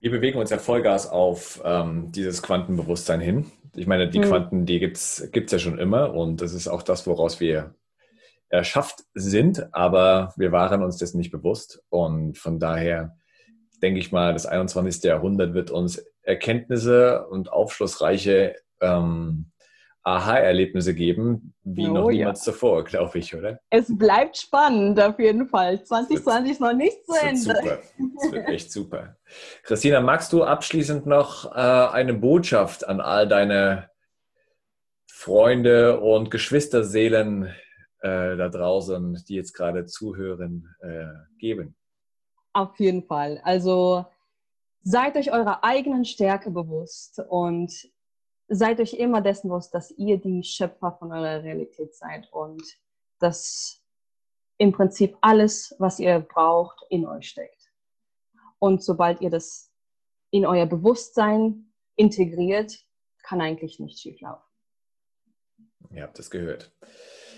Wir bewegen uns ja Vollgas auf ähm, dieses Quantenbewusstsein hin. Ich meine, die mhm. Quanten, die gibt es ja schon immer und das ist auch das, woraus wir erschafft sind, aber wir waren uns das nicht bewusst und von daher denke ich mal, das 21. Jahrhundert wird uns Erkenntnisse und aufschlussreiche ähm, Aha-Erlebnisse geben, wie oh, noch niemals ja. zuvor, glaube ich, oder? Es bleibt spannend auf jeden Fall. 2020 ist noch nicht zu Ende. Super. Das wird echt super. Christina, magst du abschließend noch äh, eine Botschaft an all deine Freunde und Geschwisterseelen äh, da draußen, die jetzt gerade zuhören, äh, geben? Auf jeden Fall. Also seid euch eurer eigenen Stärke bewusst und seid euch immer dessen bewusst, dass ihr die Schöpfer von eurer Realität seid und dass im Prinzip alles, was ihr braucht, in euch steckt. Und sobald ihr das in euer Bewusstsein integriert, kann eigentlich nicht schief laufen. Ihr habt es gehört.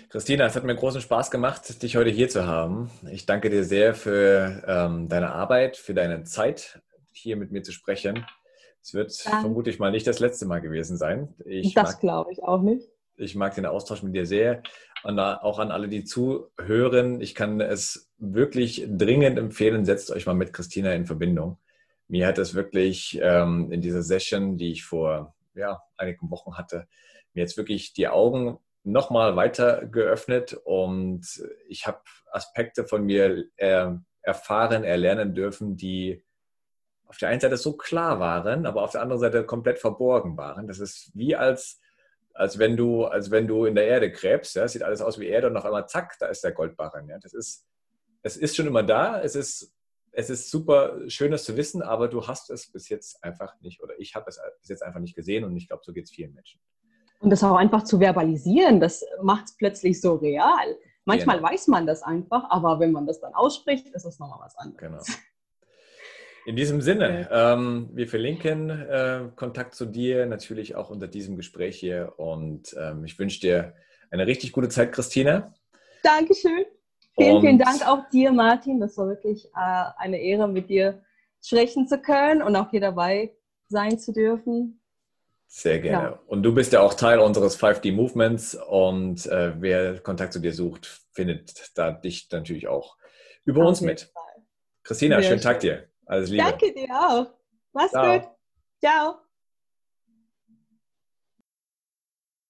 Christina, es hat mir großen Spaß gemacht, dich heute hier zu haben. Ich danke dir sehr für ähm, deine Arbeit, für deine Zeit, hier mit mir zu sprechen. Es wird Dann, vermutlich mal nicht das letzte Mal gewesen sein. Ich das glaube ich auch nicht. Ich mag den Austausch mit dir sehr. Und auch an alle, die zuhören, ich kann es wirklich dringend empfehlen, setzt euch mal mit Christina in Verbindung. Mir hat es wirklich ähm, in dieser Session, die ich vor ja, einigen Wochen hatte, mir jetzt wirklich die Augen nochmal weiter geöffnet und ich habe Aspekte von mir äh, erfahren, erlernen dürfen, die auf der einen Seite so klar waren, aber auf der anderen Seite komplett verborgen waren. Das ist wie als, als wenn du, als wenn du in der Erde gräbst. Ja? Sieht alles aus wie Erde und auf einmal zack, da ist der Goldbarren. Ja? Das ist, es ist schon immer da. Es ist, es ist super schön, das zu wissen, aber du hast es bis jetzt einfach nicht, oder ich habe es bis jetzt einfach nicht gesehen und ich glaube, so geht es vielen Menschen. Und das auch einfach zu verbalisieren, das macht es plötzlich so real. Manchmal genau. weiß man das einfach, aber wenn man das dann ausspricht, ist es nochmal was anderes. Genau. (laughs) In diesem Sinne, ähm, wir verlinken äh, Kontakt zu dir natürlich auch unter diesem Gespräch hier und ähm, ich wünsche dir eine richtig gute Zeit, Christina. Dankeschön. Vielen, und vielen Dank auch dir, Martin. Das war wirklich äh, eine Ehre, mit dir sprechen zu können und auch hier dabei sein zu dürfen. Sehr gerne. Ja. Und du bist ja auch Teil unseres 5D Movements und äh, wer Kontakt zu dir sucht, findet da dich natürlich auch über Auf uns mit. Fall. Christina, Sehr schönen schön. Tag dir. Alles Liebe. Danke dir auch. Mach's Ciao. gut. Ciao.